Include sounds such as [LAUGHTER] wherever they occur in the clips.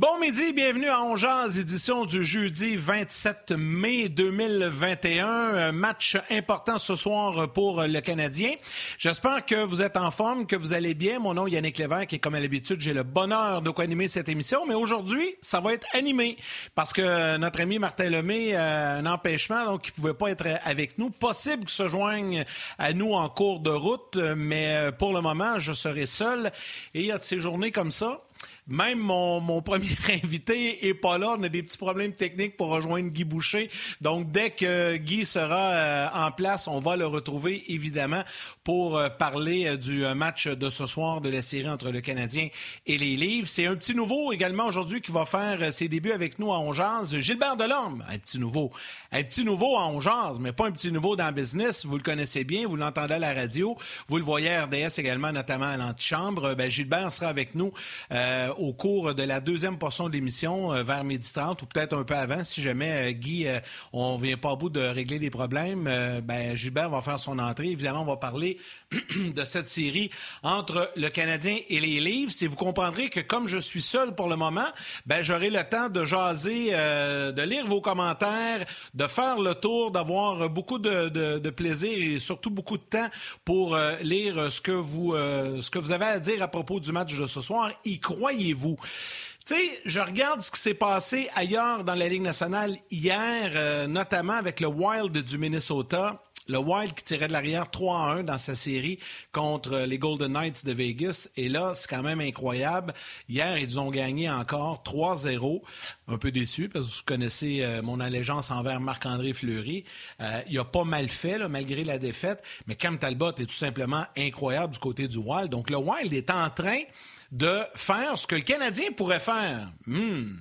Bon midi, bienvenue à Ongeaz, édition du jeudi 27 mai 2021. Un match important ce soir pour le Canadien. J'espère que vous êtes en forme, que vous allez bien. Mon nom est Yannick Lévesque et comme à l'habitude, j'ai le bonheur de co-animer cette émission. Mais aujourd'hui, ça va être animé parce que notre ami Martin Lemay a un empêchement, donc il pouvait pas être avec nous. Possible qu'il se joigne à nous en cours de route, mais pour le moment, je serai seul. Et il y a de ces journées comme ça même mon, premier [LAUGHS] invité est pas là. On a des petits problèmes techniques pour rejoindre Guy Boucher. Donc, dès que Guy sera euh, en place, on va le retrouver, évidemment, pour euh, parler euh, du match de ce soir de la série entre le Canadien et les Livres. C'est un petit nouveau également aujourd'hui qui va faire ses débuts avec nous à Ongeaz. Gilbert Delorme, un petit nouveau. Un petit nouveau à Ongeaz, mais pas un petit nouveau dans le business. Vous le connaissez bien, vous l'entendez à la radio. Vous le voyez à RDS également, notamment à l'antichambre. Ben, Gilbert sera avec nous au cours de la deuxième portion de l'émission, euh, vers midi 30 ou peut-être un peu avant, si jamais, euh, Guy, euh, on vient pas au bout de régler des problèmes, ben, Gilbert va faire son entrée. Évidemment, on va parler [CLEARS THROAT] de cette série entre le Canadien et les Livres. Si vous comprendrez que comme je suis seul pour le moment, ben, j'aurai le temps de jaser, de lire vos commentaires, de faire le tour, d'avoir beaucoup de, plaisir et surtout beaucoup de temps pour lire ce que vous, ce que vous avez à dire à propos du match de ce soir. Vous Tu sais, je regarde ce qui s'est passé ailleurs dans la Ligue nationale hier, euh, notamment avec le Wild du Minnesota. Le Wild qui tirait de l'arrière 3 1 dans sa série contre les Golden Knights de Vegas. Et là, c'est quand même incroyable. Hier, ils ont gagné encore 3-0. Un peu déçu parce que vous connaissez euh, mon allégeance envers Marc-André Fleury. Euh, il a pas mal fait, malgré la défaite. Mais Cam Talbot est tout simplement incroyable du côté du Wild. Donc, le Wild est en train de faire ce que le Canadien pourrait faire. Hmm.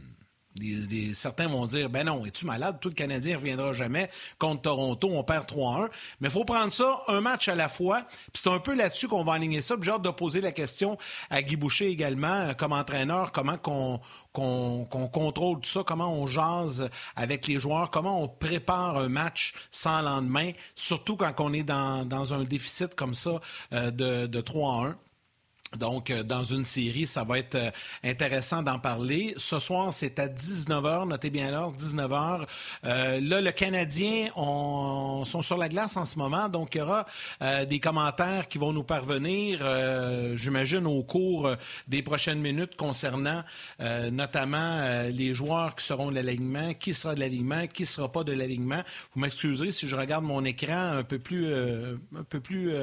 certains vont dire, ben non, es-tu malade? Tout le Canadien ne reviendra jamais contre Toronto, on perd 3-1. Mais il faut prendre ça un match à la fois. Puis c'est un peu là-dessus qu'on va aligner ça. j'ai hâte de poser la question à Guy Boucher également, comme entraîneur, comment qu'on contrôle tout ça, comment on jase avec les joueurs, comment on prépare un match sans lendemain, surtout quand on est dans, un déficit comme ça euh, de, de 3 1. Donc, euh, dans une série, ça va être euh, intéressant d'en parler. Ce soir, c'est à 19h. Notez bien l'heure, 19h. Euh, là, le Canadien on, sont sur la glace en ce moment. Donc, il y aura des commentaires qui vont nous parvenir, j'imagine, au cours des prochaines minutes concernant notamment les joueurs qui seront de l'alignement, qui sera de l'alignement, qui ne sera pas de l'alignement. Vous m'excuserez si je regarde mon écran un peu plus... un peu plus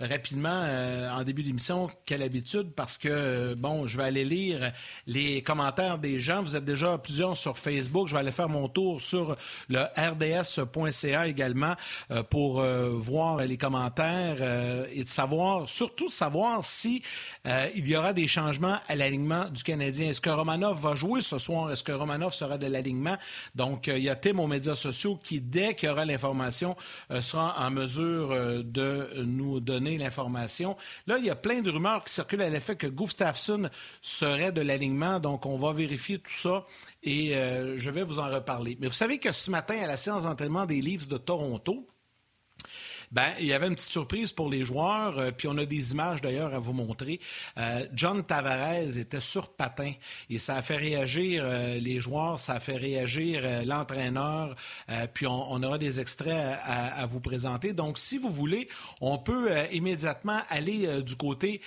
rapidement euh, en début d'émission qu'à l'habitude parce que, euh, bon, je vais aller lire les commentaires des gens. Vous êtes déjà plusieurs sur Facebook. Je vais aller faire mon tour sur le rds.ca également euh, pour voir les commentaires et de savoir, surtout savoir si il y aura des changements à l'alignement du Canadien. Est-ce que Romanov va jouer ce soir? Est-ce que Romanov sera de l'alignement? Donc, il y a Tim aux médias sociaux qui, dès qu'il y aura l'information, sera en mesure de nous donner l'information. Là, il y a plein de rumeurs qui circulent à l'effet que Gustafsson serait de l'alignement, donc on va vérifier tout ça et euh, je vais vous en reparler. Mais vous savez que ce matin, à la séance d'entraînement des Leafs de Toronto, ben, il y avait une petite surprise pour les joueurs, euh, puis on a des images d'ailleurs à vous montrer. Euh, John Tavares était sur patin et ça a fait réagir euh, les joueurs, ça a fait réagir l'entraîneur, puis on, aura des extraits à, vous présenter. Donc, si vous voulez, on peut immédiatement aller du côté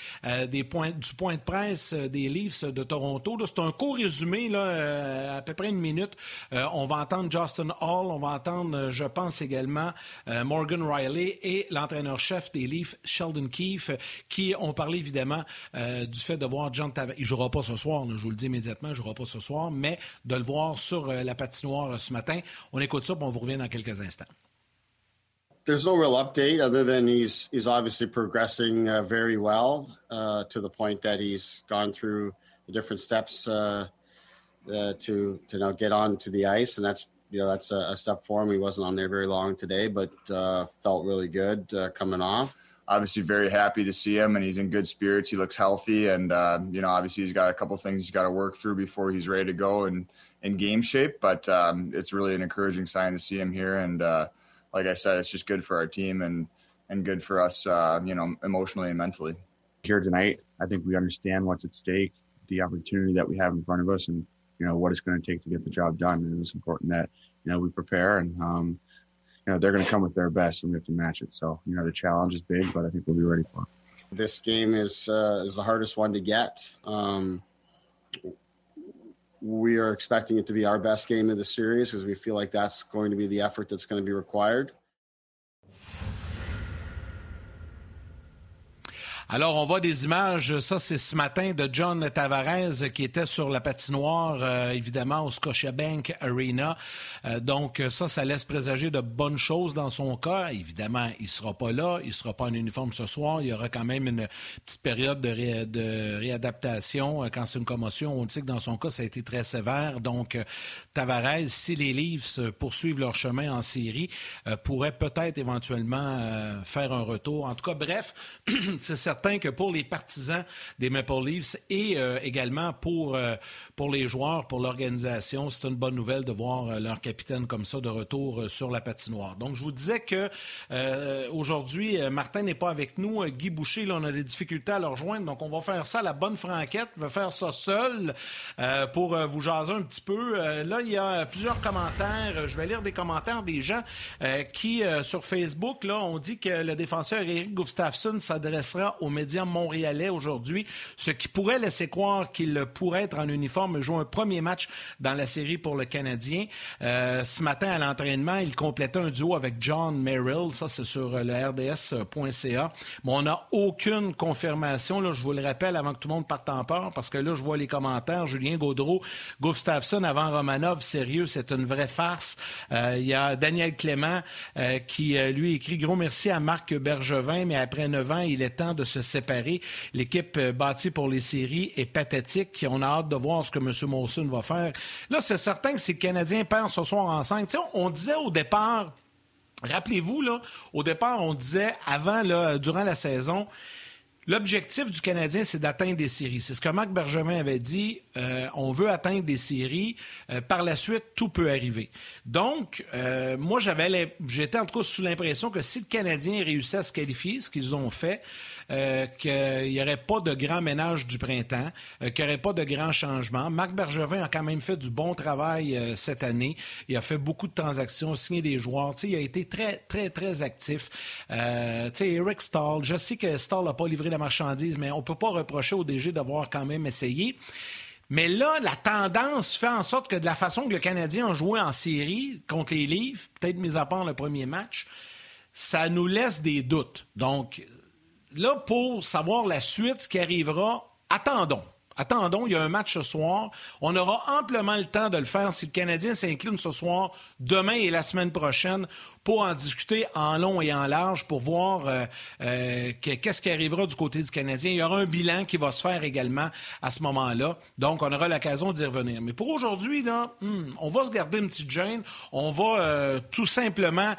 des points, du point de presse des Leafs de Toronto. C'est un court résumé, là, à peu près une minute. on va entendre Justin Hall, on va entendre, je pense également, Morgan Riley et l'entraîneur-chef des Leafs, Sheldon Keefe, qui ont parlé évidemment euh, du fait de voir John Tavares. Il ne jouera pas ce soir, je vous le dis immédiatement, il ne jouera pas ce soir, mais de le voir sur euh, la patinoire euh, ce matin. On écoute ça, puis on vous revient dans quelques instants. There's no real update other than he's he's obviously progressing uh, very well uh, to the point that he's gone through the different steps uh, uh to to now get on to the ice, and that's you know that's a, a, step for him. He wasn't on there very long today, but uh, felt really good uh, coming off. Obviously, very happy to see him, and he's in good spirits. He looks healthy, and uh, you know, obviously, he's got a couple things he's got to work through before he's ready to go and in game shape. But um, it's really an encouraging sign to see him here, and uh, like I said, it's just good for our team and and good for us, uh, you know, emotionally and mentally. Here tonight, I think we understand what's at stake. the opportunity that we have in front of us and you know what it's going to take to get the job done. And it's important that you know we prepare and um, you know they're going to come with their best and we have to match it. So you know the challenge is big, but I think we'll be ready for it. This game is uh, is the hardest one to get. Um, we are expecting it to be our best game of the series because we feel like that's going to be the effort that's going to be required. Alors, on voit des images, ça c'est ce matin, de John Tavares qui était sur la patinoire, euh, évidemment, au Scotiabank Arena. Euh, donc, ça, ça laisse présager de bonnes choses dans son cas. Évidemment, il sera pas là, il sera pas en uniforme ce soir. Il y aura quand même une petite période de réadaptation euh, quand c'est une commotion. On dit que dans son cas, ça a été très sévère. Donc, Tavares, si les Leafs poursuivent leur chemin en série, pourrait peut-être éventuellement faire un retour. En tout cas, bref, [CLEARS THROAT] c'est certain certain que pour les partisans des Maple Leafs et euh, également pour, euh, pour les joueurs, pour l'organisation, c'est une bonne nouvelle de voir euh, leur capitaine comme ça de retour sur la patinoire. Donc, je vous disais que aujourd'hui, Martin n'est pas avec nous. Guy Boucher, là, on a des difficultés à le rejoindre. Donc, on va faire ça à la bonne franquette. On va faire ça seul pour vous jaser un petit peu. là, il y a plusieurs commentaires. Je vais lire des commentaires des gens qui, sur Facebook, là, ont dit que le défenseur Eric Gustafsson s'adressera au aux médias montréalais aujourd'hui, ce qui pourrait laisser croire qu'il pourrait être en uniforme et jouer un premier match dans la série pour le Canadien. Euh, ce matin, à l'entraînement, il complétait un duo avec John Merrill. Ça, c'est sur le rds.ca. Mais on n'a aucune confirmation. Là, je vous le rappelle avant que tout le monde parte en peur, parce que là, je vois les commentaires. Julien Gaudreau, Gustafsson avant Romanov, sérieux, c'est une vraie farce. Euh, il y a Daniel Clément euh, qui, euh, lui, écrit gros merci à Marc Bergevin, mais après neuf ans, il est temps de se séparer. L'équipe euh, bâtie pour les séries est pathétique. On a hâte de voir ce que M. Molson va faire. Là, c'est certain que si le Canadien perd ce soir en 5, on disait au départ, rappelez-vous, là, au départ, on disait avant, là, durant la saison, L'objectif du Canadien, c'est d'atteindre des séries. C'est ce que Marc Bergevin avait dit. Euh, on veut atteindre des séries. Euh, par la suite, tout peut arriver. Donc, moi, j'avais, j'étais en tout cas sous l'impression que si le Canadien réussit à se qualifier, ce qu'ils ont fait, euh, qu'il n'y aurait pas de grand ménage du printemps, euh, qu'il n'y aurait pas de grands changements. Marc Bergevin a quand même fait du bon travail euh, cette année. Il a fait beaucoup de transactions, signé des joueurs. il a été très, très, très actif. Eric Stahl, je sais que Stahl n'a pas livré la marchandise, mais on ne peut pas reprocher au DG d'avoir quand même essayé. Mais là, la tendance fait en sorte que de la façon que le Canadien a joué en série contre les Leafs, peut-être mis à part le premier match, ça nous laisse des doutes. Donc, là, pour savoir la suite, qui arrivera, attendons. Attendons, il y a un match ce soir. On aura amplement le temps de le faire si le Canadien s'incline ce soir, demain et la semaine prochaine pour en discuter en long et en large pour voir euh, euh, qu'est-ce qui arrivera du côté du Canadien. Il y aura un bilan qui va se faire également à ce moment-là. Donc, on aura l'occasion d'y revenir. Mais pour aujourd'hui, là, hmm, on va se garder une petite gêne. On va euh, tout simplement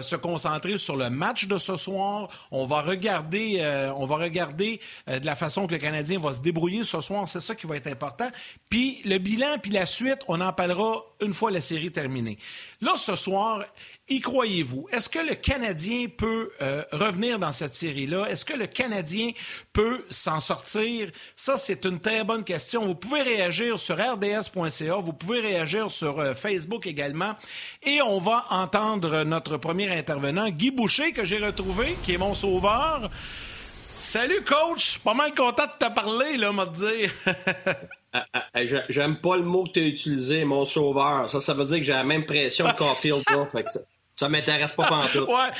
se concentrer sur le match de ce soir. On va regarder, on va regarder de la façon que le Canadien va se débrouiller ce soir. C'est ça qui va être important. Puis le bilan, puis la suite, on en parlera une fois la série terminée. Là, ce soir, y croyez-vous? Est-ce que le Canadien peut euh, revenir dans cette série-là? Est-ce que le Canadien peut s'en sortir? Ça, c'est une très bonne question. Vous pouvez réagir sur rds.ca, vous pouvez réagir sur euh, Facebook également. Et on va entendre notre premier intervenant, Guy Boucher, que j'ai retrouvé, qui est mon sauveur. Salut, coach! Pas mal content de te parler, là, m'a dire. [LAUGHS] Ah, ah, ah, j'aime pas le mot que tu as utilisé, mon sauveur. Ça, ça veut dire que j'ai la même pression que Caulfield, [LAUGHS] fait que ça. Ça m'intéresse pas pantoute. ouais.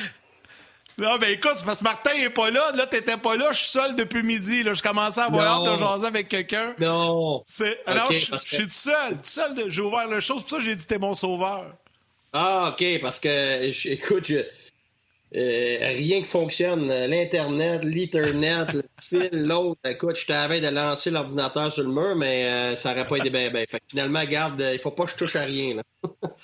Non, mais écoute, parce que Martin est pas là. Là, t'étais pas là. Je suis seul depuis midi. Là. Je commençais à avoir hâte de jaser avec quelqu'un. Non. C'est... Alors, je, suis tout seul. Tout seul. J'ai ouvert le show. C'est pour ça que j'ai dit t'es mon sauveur. Ah, OK. Parce que, écoute, je... Euh, rien qui fonctionne. L'Internet, l'Ethernet, le [LAUGHS] fil, l'autre. Écoute, je t'avais de lancer l'ordinateur sur le mur, mais euh, ça n'aurait pas été bien. Fait que finalement, garde, il faut pas que je touche à rien. Là. [LAUGHS]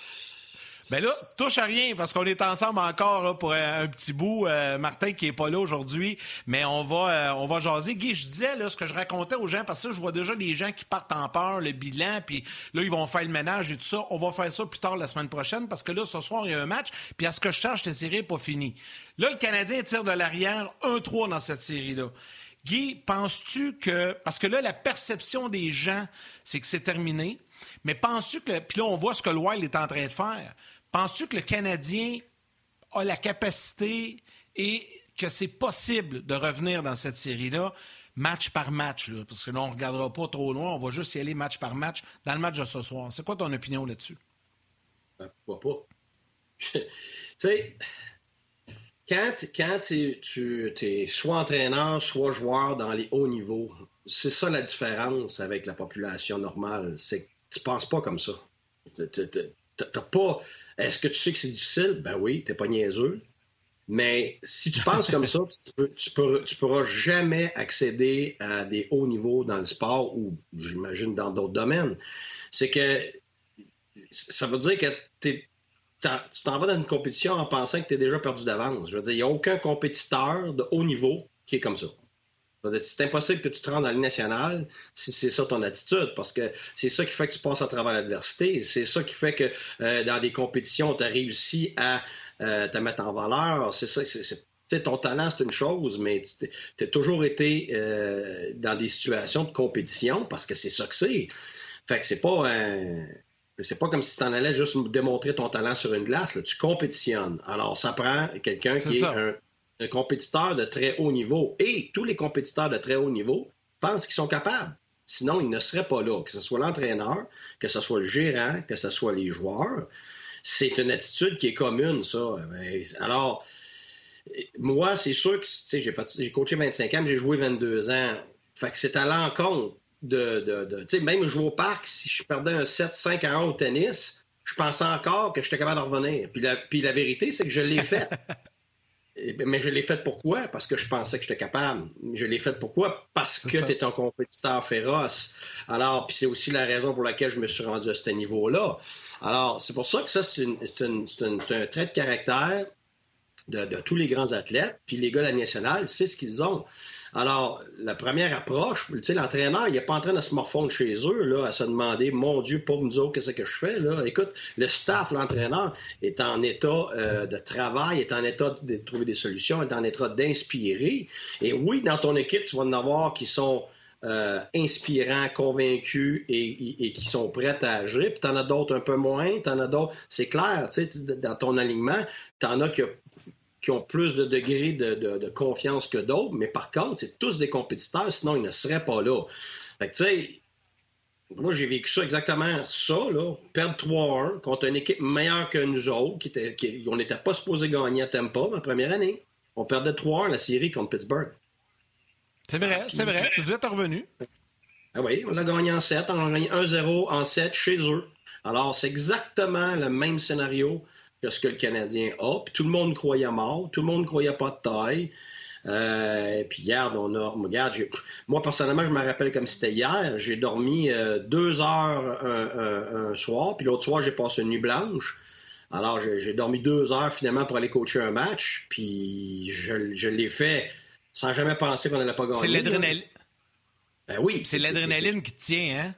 Ben là, touche à rien parce qu'on est ensemble encore pour un, petit bout. Euh, Martin qui est pas là aujourd'hui, mais on va euh, on va jaser. Guy, je disais là ce que je racontais aux gens parce que je vois déjà des gens qui partent en peur, le bilan, puis là ils vont faire le ménage et tout ça. On va faire ça plus tard la semaine prochaine parce que là ce soir il y a un match. Puis à ce que je cherche, cette série n'est pas finie. Là le Canadien tire de l'arrière 1-3 dans cette série là. Guy, penses-tu que. Parce que là, la perception des gens, c'est que c'est terminé. Mais penses-tu que. Puis là, on voit ce que le est en train de faire. Penses-tu que le Canadien a la capacité et que c'est possible de revenir dans cette série-là match par match, parce que là, on ne regardera pas trop loin, on va juste y aller match par match dans le match de ce soir. C'est quoi ton opinion là-dessus? Ben, pourquoi pas? [LAUGHS] tu sais, quand, quand tu es soit entraîneur, soit joueur dans les hauts niveaux, c'est ça la différence avec la population normale. C'est que tu penses pas comme ça. T'as pas. Est-ce que tu sais que c'est difficile? Ben oui, t'es pas niaiseux. Mais si tu penses comme ça, tu, ne pourras jamais accéder à des hauts niveaux dans le sport ou, j'imagine, dans d'autres domaines. C'est que ça veut dire que tu t'en vas dans une compétition en pensant que tu es déjà perdu d'avance. Je veux dire, il n'y a aucun compétiteur de haut niveau qui est comme ça. C'est impossible que tu te rendes dans le national si c'est ça ton attitude, parce que c'est ça qui fait que tu passes à travers l'adversité. C'est ça qui fait que euh, dans des compétitions, tu as réussi à euh, te mettre en valeur. C'est ça, c'est, ton talent, c'est une chose, mais tu as toujours été euh, dans des situations de compétition parce que c'est ça que c'est. Fait que c'est pas C'est pas comme si tu en allais juste démontrer ton talent sur une glace. Tu compétitionnes. Alors, ça prend quelqu'un qui est un un compétiteur de très haut niveau. Et tous les compétiteurs de très haut niveau pensent qu'ils sont capables. Sinon, ils ne seraient pas là. Que ce soit l'entraîneur, que ce soit le gérant, que ce soit les joueurs. C'est une attitude qui est commune, ça. Ben, alors, moi, c'est sûr que j'ai coaché 25 ans, j'ai joué 22 ans. Fait que c'est à l'encontre de. même jouer au parc, si je perdais un 7-5 à 1 au tennis, je pensais encore que j'étais capable de revenir. Puis la vérité, c'est que je l'ai fait. [LAUGHS] Mais je l'ai fait pourquoi? Parce que je pensais que j'étais capable. Je l'ai fait pourquoi? Parce que tu es un compétiteur féroce. Alors, puis c'est aussi la raison pour laquelle je me suis rendu à ce niveau-là. Alors, c'est pour ça que ça, c'est un trait de caractère de, de, tous les grands athlètes. Puis les gars de la nationale, c'est ce qu'ils ont. Alors, la première approche, tu sais, l'entraîneur, il n'est pas en train de se morfondre chez eux, là, à se demander, mon Dieu, pour nous autres, qu'est-ce que je fais, là? Écoute, le staff, l'entraîneur, est en état euh, de travail, est en état de trouver des solutions, est en état d'inspirer. Et oui, dans ton équipe, tu vas en avoir qui sont euh, inspirants, convaincus et, qui sont prêts à agir. Puis en as d'autres un peu moins, tu en as d'autres. C'est clair, tu sais, dans ton alignement, tu en as qui qui ont plus de degrés de, confiance que d'autres, mais par contre, c'est tous des compétiteurs, sinon ils ne seraient pas là. Fait tu sais, moi, j'ai vécu ça exactement ça, là. Perdre 3-1 contre une équipe meilleure que nous autres, qui était, on n'était pas supposé gagner à Tampa ma première année. On perdait 3-1 la série contre Pittsburgh. C'est vrai, c'est vrai. Vous êtes revenu. Ah oui, on l'a gagné en 7. On a gagné 1-0 en 7 chez eux. Alors, c'est exactement le même scénario que ce que le Canadien a. Puis tout le monde croyait mort, tout le monde croyait pas de taille. Euh, puis regarde, on a, regarde, moi personnellement, je me rappelle comme c'était hier. J'ai dormi euh, deux heures un, soir, puis l'autre soir, j'ai passé une nuit blanche. Alors, j'ai dormi deux heures finalement pour aller coacher un match, puis je, je l'ai fait sans jamais penser qu'on n'allait pas gagner. C'est l'adrénaline. Ben oui. C'est l'adrénaline qui tient, hein?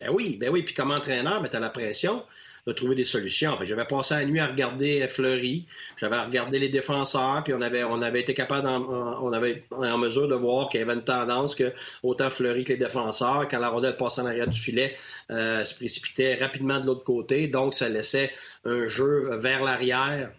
Ben oui, ben oui. Puis comme entraîneur, ben, tu as la pression de trouver des solutions. J'avais passé la nuit à regarder Fleury, j'avais regardé les défenseurs, puis on avait, on avait été capable, on avait en mesure de voir qu'il y avait une tendance que autant Fleury que les défenseurs, quand la rondelle passait en arrière du filet, euh, se précipitait rapidement de l'autre côté. Donc, ça laissait un jeu vers l'arrière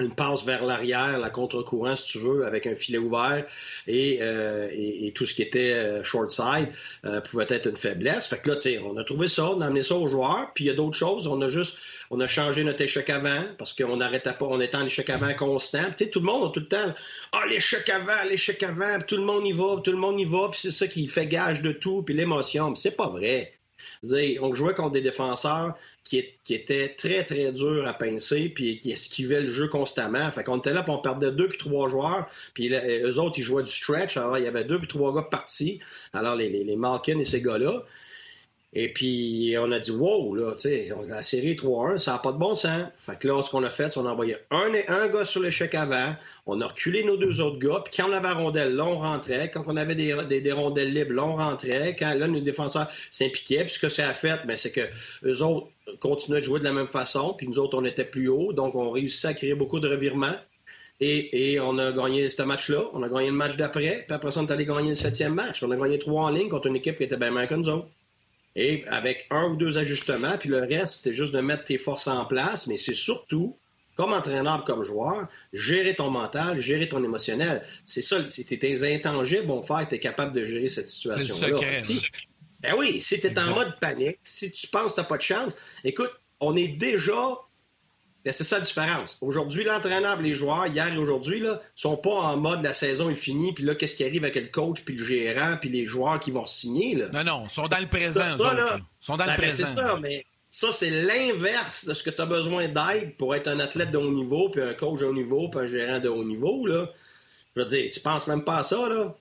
une passe vers l'arrière, la contre-courant, si tu veux, avec un filet ouvert et, euh, et, tout ce qui était euh, short side euh, pouvait être une faiblesse. Fait que là, tu on a trouvé ça, on a amené ça aux joueurs, puis il y a d'autres choses. On a juste, on a changé notre échec avant parce qu'on n'arrêtait pas, on était en échec avant constant. Tu sais, tout le monde tout le temps, ah, l'échec avant, l'échec avant, tout le monde y va, tout le monde y va, puis c'est ça qui fait gage de tout, puis l'émotion. C'est pas vrai. On jouait contre des défenseurs qui, étaient très, très durs à pincer, puis qui esquivaient le jeu constamment. Fait qu'on était là, puis on perdait deux puis trois joueurs, puis eux autres, ils jouaient du stretch. Alors, il y avait deux puis trois gars partis. Alors, les, les, les Malkin et ces gars-là. Et puis, on a dit, wow, là, tu sais, la série 3-1, ça n'a pas de bon sens. Fait que là, ce qu'on a fait, c'est qu'on a envoyé un, un gars sur l'échec avant, on a reculé nos deux autres gars, puis quand on avait la rondelle, là, on rentrait. Quand on avait des, des, rondelles libres, là, on rentrait. Quand là, nos défenseurs s'impliquaient, puis ce que ça a fait, ben, c'est que eux autres continuaient de jouer de la même façon, puis nous autres, on était plus haut, donc on réussissait à créer beaucoup de revirements. Et, on a gagné ce match-là, on a gagné le match d'après, puis après ça, on est allé gagner le septième match. On a gagné trois en ligne contre une équipe qui était bien meilleure que nous autres. Et avec un ou deux ajustements, puis le reste, c'était juste de mettre tes forces en place, mais c'est surtout, comme entraîneur, comme joueur, gérer ton mental, gérer ton émotionnel. C'est ça, c'était tes intangibles vont faire que tu es capable de gérer cette situation-là. Ben oui, si tu es en mode panique, si tu penses que tu n'as pas de chance, écoute, on est déjà ben, c'est ça la différence. Aujourd'hui, l'entraîneur les joueurs, hier et aujourd'hui, ne sont pas en mode la saison est finie, puis là, qu'est-ce qui arrive avec le coach, puis le gérant, puis les joueurs qui vont signer. Là? Non, non, ils sont dans le présent. Ça, Ils sont dans le ben, ben, présent. C'est ça, mais ça, c'est l'inverse de ce que tu as besoin d'aide pour être un athlète de haut niveau, puis un coach de haut niveau, puis un gérant de haut niveau. Là. Je veux dire, tu penses même pas à ça, là.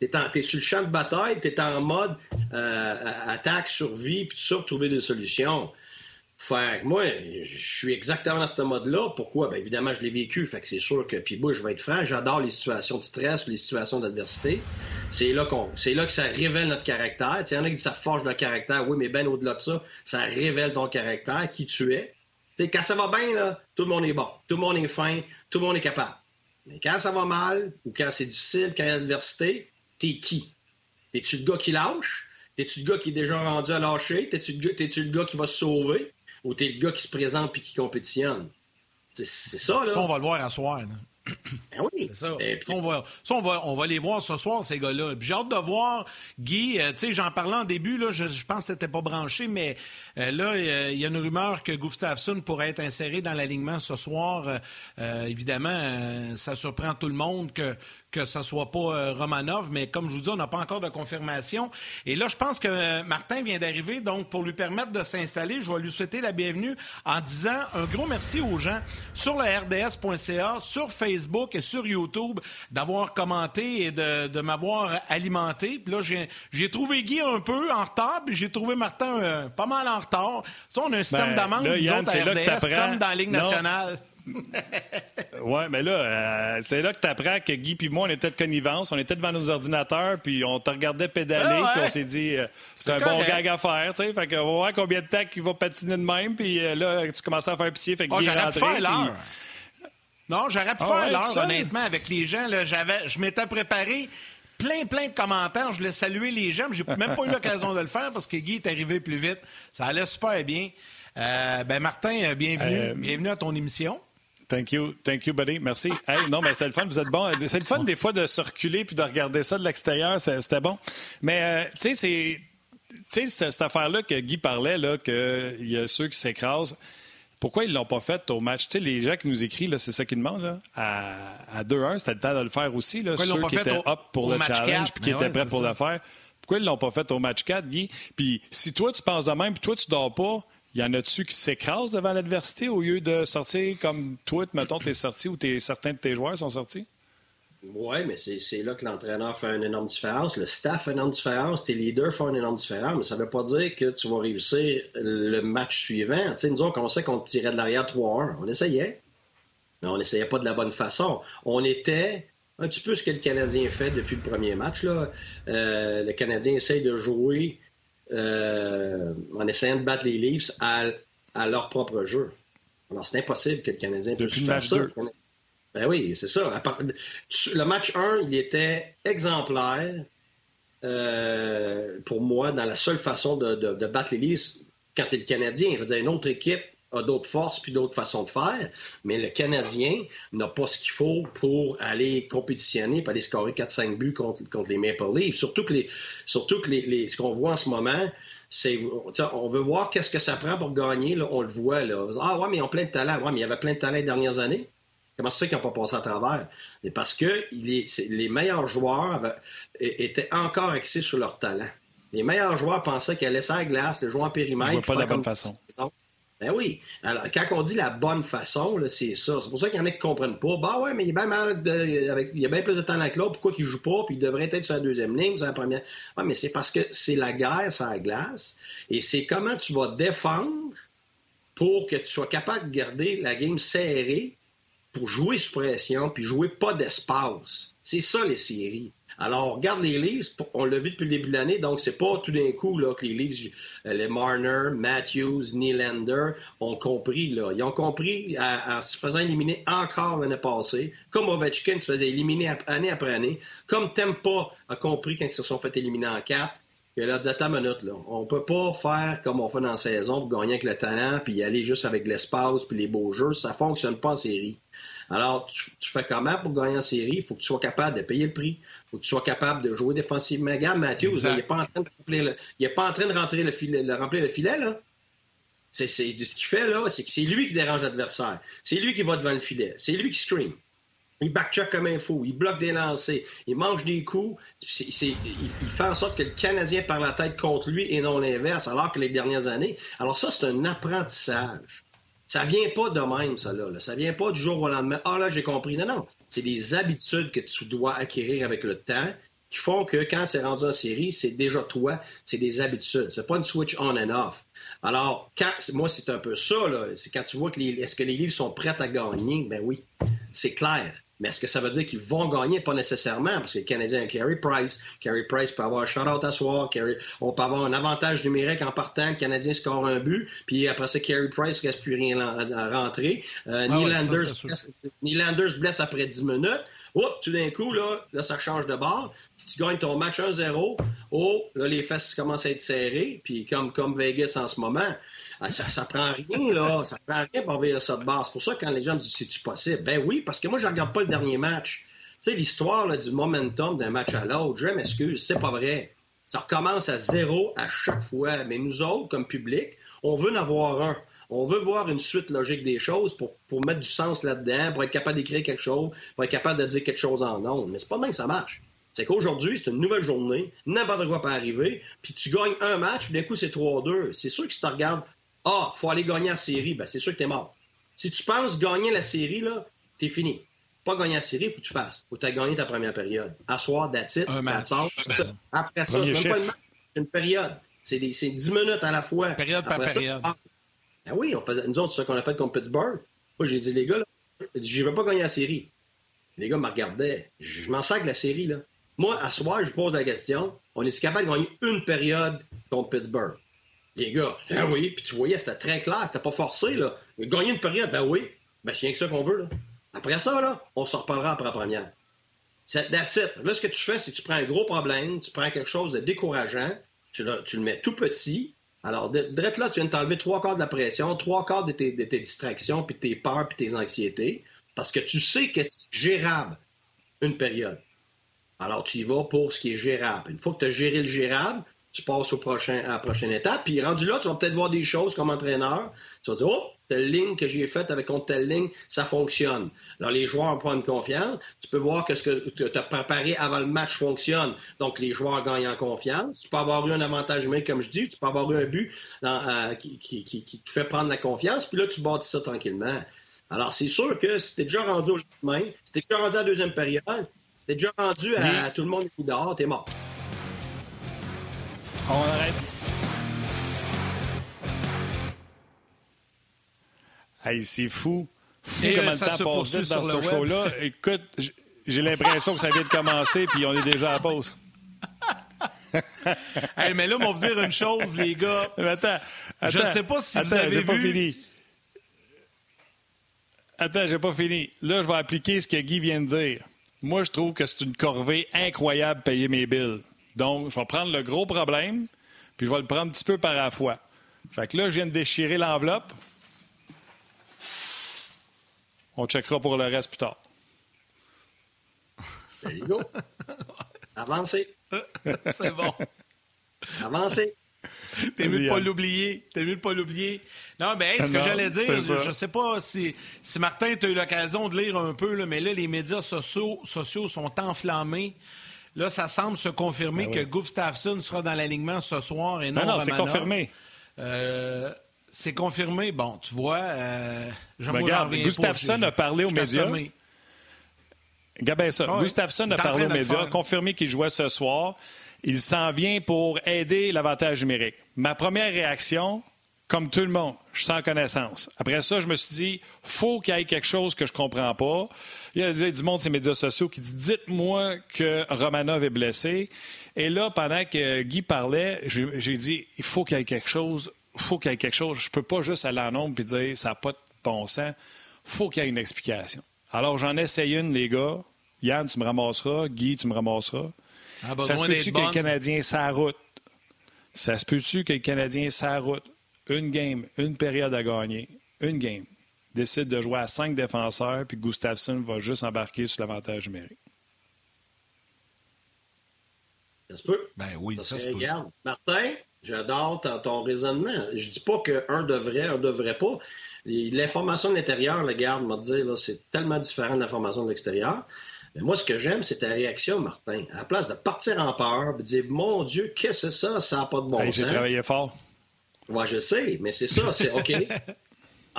Tu es, sur le champ de bataille, tu es en mode euh, attaque, survie, puis tout ça, pour trouver des solutions. Fait moi, je suis exactement dans ce mode-là. Pourquoi? Bien, évidemment, je l'ai vécu. Fait que c'est sûr que, puis moi, je vais être franc, j'adore les situations de stress, les situations d'adversité. C'est là qu'on, c'est là que ça révèle notre caractère. Il y en a qui disent ça forge le caractère. Oui, mais ben au-delà de ça, ça révèle ton caractère, qui tu es. quand ça va bien, tout le monde est bon. Tout le monde est fin. Tout le monde est capable. Mais quand ça va mal, ou quand c'est difficile, quand il y a l'adversité, t'es qui? T'es-tu le gars qui lâche? T'es-tu le gars qui est déjà rendu à lâcher? T'es-tu le, gars qui va se sauver? ou t'es le gars qui se présente puis qui compétitionne? C'est ça, là. Ça, on va le voir à soir. [CLEARS THROAT] Ben oui. C'est ça. ça, on va, ça on, va, on va les voir ce soir, ces gars-là. J'ai hâte de voir, Guy, euh, tu sais, j'en parlais en début, là, je, je pense que c'était pas branché, mais euh, là, il y a une rumeur que Gustafsson pourrait être inséré dans l'alignement ce soir. Euh, évidemment, ça surprend tout le monde que que ce soit pas euh, Romanov, mais comme je vous dis, on n'a pas encore de confirmation. Et là, je pense que euh, Martin vient d'arriver, donc pour lui permettre de s'installer, je vais lui souhaiter la bienvenue en disant un gros merci aux gens sur le RDS.ca, sur Facebook et sur YouTube d'avoir commenté et de, m'avoir alimenté. Puis là, j'ai trouvé Guy un peu en retard, puis j'ai trouvé Martin euh, pas mal en retard. Ça, on a un système ben, d'amende, comme dans la Ligue nationale [LAUGHS] ouais, mais là, euh, c'est là que tu apprends que Guy et moi, on était de connivence, on était devant nos ordinateurs, puis on te regardait pédaler, ah puis on s'est dit, euh, c'est un bon gag à faire, tu sais. Fait qu'on va voir combien de temps il va patiner de même, puis euh, là, tu commences à faire pitié, fait que oh, Guy est rentré. Non, j'aurais pu ah faire l'heure, honnêtement, avec les gens. Là, j'avais, je m'étais préparé plein, plein de commentaires. Je voulais saluer les gens, mais j'ai même pas eu l'occasion de le faire parce que Guy est arrivé plus vite. Ça allait super bien. ben Martin, bienvenue. bienvenue à ton émission. Thank you. Thank you, buddy. Merci. Hey, non, mais c'était le fun. Vous êtes bon. C'est le fun des fois de circuler puis de regarder ça de l'extérieur. C'était bon. Mais, euh, tu sais, c'est. Tu sais, cette, affaire-là que Guy parlait, là, qu'il y a ceux qui s'écrasent. Pourquoi ils ne l'ont pas fait au match? Tu sais, les gens qui nous écrivent, c'est ça qu'ils demandent. Là. À, 2-1, c'était le temps de le faire aussi. Là, ceux qui étaient up pour le challenge et qui étaient prêts pour le faire. Pourquoi ils ne l'ont pas fait au match 4, Guy? Puis si toi, tu penses de même, puis toi, tu dors pas, y en a-tu qui s'écrasent devant l'adversité au lieu de sortir comme toi, mettons, tu es sorti ou certains de tes joueurs sont sortis? Oui, mais c'est là que l'entraîneur fait une énorme différence. Le staff fait une énorme différence. Tes leaders font une énorme différence. Mais ça ne veut pas dire que tu vas réussir le match suivant. Tu sais, nous autres, on sait qu'on tirait de l'arrière 3-1. On essayait. Mais on n'essayait pas de la bonne façon. On était un petit peu ce que le Canadien fait depuis le premier match. Là. Euh, le Canadien essaye de jouer euh, en essayant de battre les Leafs à, leur propre jeu. Alors, c'est impossible que le Canadien puisse faire ça. Ben oui, c'est ça. Le match 1, il était exemplaire euh, pour moi dans la seule façon de, battre les Leafs quand tu es le Canadien. Je veux dire, une autre équipe a d'autres forces puis d'autres façons de faire, mais le Canadien n'a pas ce qu'il faut pour aller compétitionner, pour aller scorer 4-5 buts contre, les Maple Leafs. Surtout que, surtout que ce qu'on voit en ce moment, c'est on veut voir qu'est-ce que ça prend pour gagner. On le voit. Là. Ah ouais, mais ils ont plein de talent. Ouais, mais il y avait plein de talent les dernières années. Comment ça fait qu'ils n'ont pas passé à travers? Mais parce que les meilleurs joueurs étaient encore axés sur leur talent. Les meilleurs joueurs pensaient qu'elle laisser la glace, le joueur en périmètre. pas de la bonne façon. Ben oui. Alors, quand on dit la bonne façon, c'est ça. C'est pour ça qu'il y en a qui ne comprennent pas. Bah ouais, mais il, est bien mal avec, il y a bien plus de talent que l'autre. Pourquoi il ne joue pas? Puis il devrait être sur la deuxième ligne, sur la première. Ah, mais c'est parce que c'est la guerre sur la glace. Et c'est comment tu vas défendre pour que tu sois capable de garder la game serrée pour jouer sous pression, puis jouer pas d'espace. C'est ça, les séries. Alors, regarde les Leafs, on l'a vu depuis le début de l'année, donc c'est pas tout d'un coup là, que les Leafs, euh, les Marner, Matthews, Nylander ont compris. Là. Ils ont compris en, se faisant éliminer encore l'année passée, comme Ovechkin se faisait éliminer année après année, comme Tempa a compris quand ils se sont fait éliminer en quatre. Il a dit, attends une minute, là. On peut pas faire comme on fait dans la saison pour gagner avec le talent, puis aller juste avec l'espace, puis les beaux jeux. Ça fonctionne pas en série. Alors, tu, fais comment pour gagner en série? Il faut que tu sois capable de payer le prix. Il faut que tu sois capable de jouer défensivement. Regarde, Mathieu, il n'est pas, en train de remplir le, il est pas en train de rentrer le filet, de remplir le filet, là. C'est, ce qu'il fait, là, c'est que c'est lui qui dérange l'adversaire. C'est lui qui va devant le filet. C'est lui qui scream. Il backcheck comme un fou, il bloque des lancers, il mange des coups. il, fait en sorte que le Canadien perd la tête contre lui et non l'inverse, alors que les dernières années. Alors ça, c'est un apprentissage. Ça vient pas de même, ça, là. Ça vient pas du jour au lendemain. Ah, là, j'ai compris. Non, non. C'est des habitudes que tu dois acquérir avec le temps qui font que quand c'est rendu en série, c'est déjà toi, c'est des habitudes. C'est pas une switch on and off. Alors, quand, moi, c'est un peu ça, là. C'est quand tu vois que les, est-ce que les livres sont prêts à gagner? Ben oui, c'est clair. Mais est-ce que ça veut dire qu'ils vont gagner? Pas nécessairement, parce que le Canadien a Carey Price. Carey Price peut avoir un shutout à soir. on peut avoir un avantage numérique en partant. Le Canadien score un but. Puis après ça, Carey Price ne reste plus rien à rentrer. Euh, ah se blesse après 10 minutes. Oups, tout d'un coup, là, là, ça change de bord. tu gagnes ton match 1-0. Oh, là, les fesses commencent à être serrées. Puis comme, comme Vegas en ce moment, ça, ça prend rien, là. Ça prend rien pour envoyer ça de base. C'est pour ça que quand les gens disent c'est-tu possible? Ben oui, parce que moi, je ne regarde pas le dernier match. Tu sais, l'histoire du momentum d'un match à l'autre, je m'excuse, c'est pas vrai. Ça recommence à zéro à chaque fois. Mais nous autres, comme public, on veut en avoir un. On veut voir une suite logique des choses pour, pour mettre du sens là-dedans, pour être capable d'écrire quelque chose, pour être capable de dire quelque chose en ondes. Mais c'est pas même que ça marche. C'est qu'aujourd'hui, c'est une nouvelle journée, n'importe quoi peut arriver, puis tu gagnes un match, puis d'un coup, c'est 3-2. C'est sûr que si tu regardes ah, faut aller gagner la série, ben, c'est sûr que t'es mort. Si tu penses gagner la série, là, t'es fini. Pas gagner la série, faut que tu fasses. Faut que tu gagné ta première période. Asseoir, that's it, Un match. Après ça, c'est même pas une match, c'est une période. C'est 10 minutes à la fois. Période par période. Ah, ben oui, on faisait, nous autres, c'est ça qu'on a fait contre Pittsburgh. Moi, j'ai dit, les gars, là, je veux pas gagner la série. Les gars me regardaient. Je m'en sers la série, là. Moi, à soir, je pose la question, on est capable de gagner une période contre Pittsburgh? Les gars, ah oui, puis tu voyais, c'était très clair, c'était pas forcé, là. Gagner une période, ben oui, ben c'est rien que ça qu'on veut, là. Après ça, là, on se reparlera après la première. That's it. Là, ce que tu fais, c'est que tu prends un gros problème, tu prends quelque chose de décourageant, tu le, tu le mets tout petit. Alors, direct là, tu viens de t'enlever trois quarts de la pression, trois quarts de tes, de tes distractions, puis tes peurs, puis tes anxiétés, parce que tu sais que c'est gérable une période. Alors, tu y vas pour ce qui est gérable. Une fois que tu as géré le gérable, tu passes au prochain, à la prochaine étape. Puis rendu là, tu vas peut-être voir des choses comme entraîneur. Tu vas dire, oh, telle ligne que j'ai faite avec contre telle ligne, ça fonctionne. Alors, les joueurs prennent confiance. Tu peux voir que ce que tu as préparé avant le match fonctionne. Donc, les joueurs gagnent en confiance. Tu peux avoir eu un avantage humain, comme je dis. Tu peux avoir eu un but euh, qui, qui, te fait prendre la confiance. Puis là, tu bâtis ça tranquillement. Alors, c'est sûr que si t'es déjà rendu au lendemain, si t'es déjà rendu à la deuxième période, si t'es déjà rendu à, tout le monde est dehors, t'es mort. On arrête. Hey, c'est fou. Fou Et comment le temps passe vite dans ce show-là. Écoute, j'ai l'impression que ça vient de commencer, puis on est déjà à la pause. [LAUGHS] hey, mais là, on va vous dire une chose, les gars. attends, je ne sais pas si vous avez vu... pas fini. Attends, j'ai pas fini. Là, je vais appliquer ce que Guy vient de dire. Moi, je trouve que c'est une corvée incroyable payer mes billes. Donc, je vais prendre le gros problème, puis je vais le prendre un petit peu par la fois. Fait que là, je viens de déchirer l'enveloppe. On checkera pour le reste plus tard. [LAUGHS] C'est go. Avancez. [LAUGHS] C'est bon. Avancez. T'es mieux de pas l'oublier. T'es mieux de pas l'oublier. Non, mais ce que j'allais dire, je, ne sais pas si, si Martin, tu as eu l'occasion de lire un peu, mais là, les médias sociaux, sociaux sont enflammés. Là, ça semble se confirmer ben que Gustafsson sera dans l'alignement ce soir et non, non, non c'est confirmé. Euh, c'est confirmé. Bon, tu vois, euh, Regarde, Gustafsson a parlé aux médias. Regarde ça. Gustafsson a parlé aux médias, confirmé qu'il jouait ce soir. Il s'en vient pour aider l'avantage numérique. Ma première réaction, comme tout le monde, je sens connaissance. Après ça, je me suis dit, faut qu'il y ait quelque chose que je comprends pas. Il y a du monde sur les médias sociaux qui dit, dites-moi que Romanov est blessé. Et là, pendant que Guy parlait, j'ai dit, il faut qu'il y ait quelque chose. Il faut qu'il y ait quelque chose. Je peux pas juste aller en nombre et dire, ça n'a pas de bon sens. faut qu'il y ait une explication. Alors, j'en essaye une, les gars. Yann, tu me ramasseras. Guy, tu me ramasseras. ça se peut-tu que le Canadien sa route? Ça se peut-tu que le Canadien sa route? une game, une période à gagner, une game, décide de jouer à cinq défenseurs, puis Gustafsson va juste embarquer sur l'avantage numérique. Ça se peut. Ben oui, ça, se peut. Martin, j'adore ton, raisonnement. Je dis pas qu'un devrait, un devrait pas. L'information de l'intérieur, le garde m'a dit, c'est tellement différent de l'information de l'extérieur. Mais moi, ce que j'aime, c'est ta réaction, Martin. À la place de partir en peur, de dire Mon Dieu, qu'est-ce que c'est ça? Ça n'a pas de bon sens. J'ai travaillé fort. Moi, je sais, mais c'est ça, c'est OK. [LAUGHS]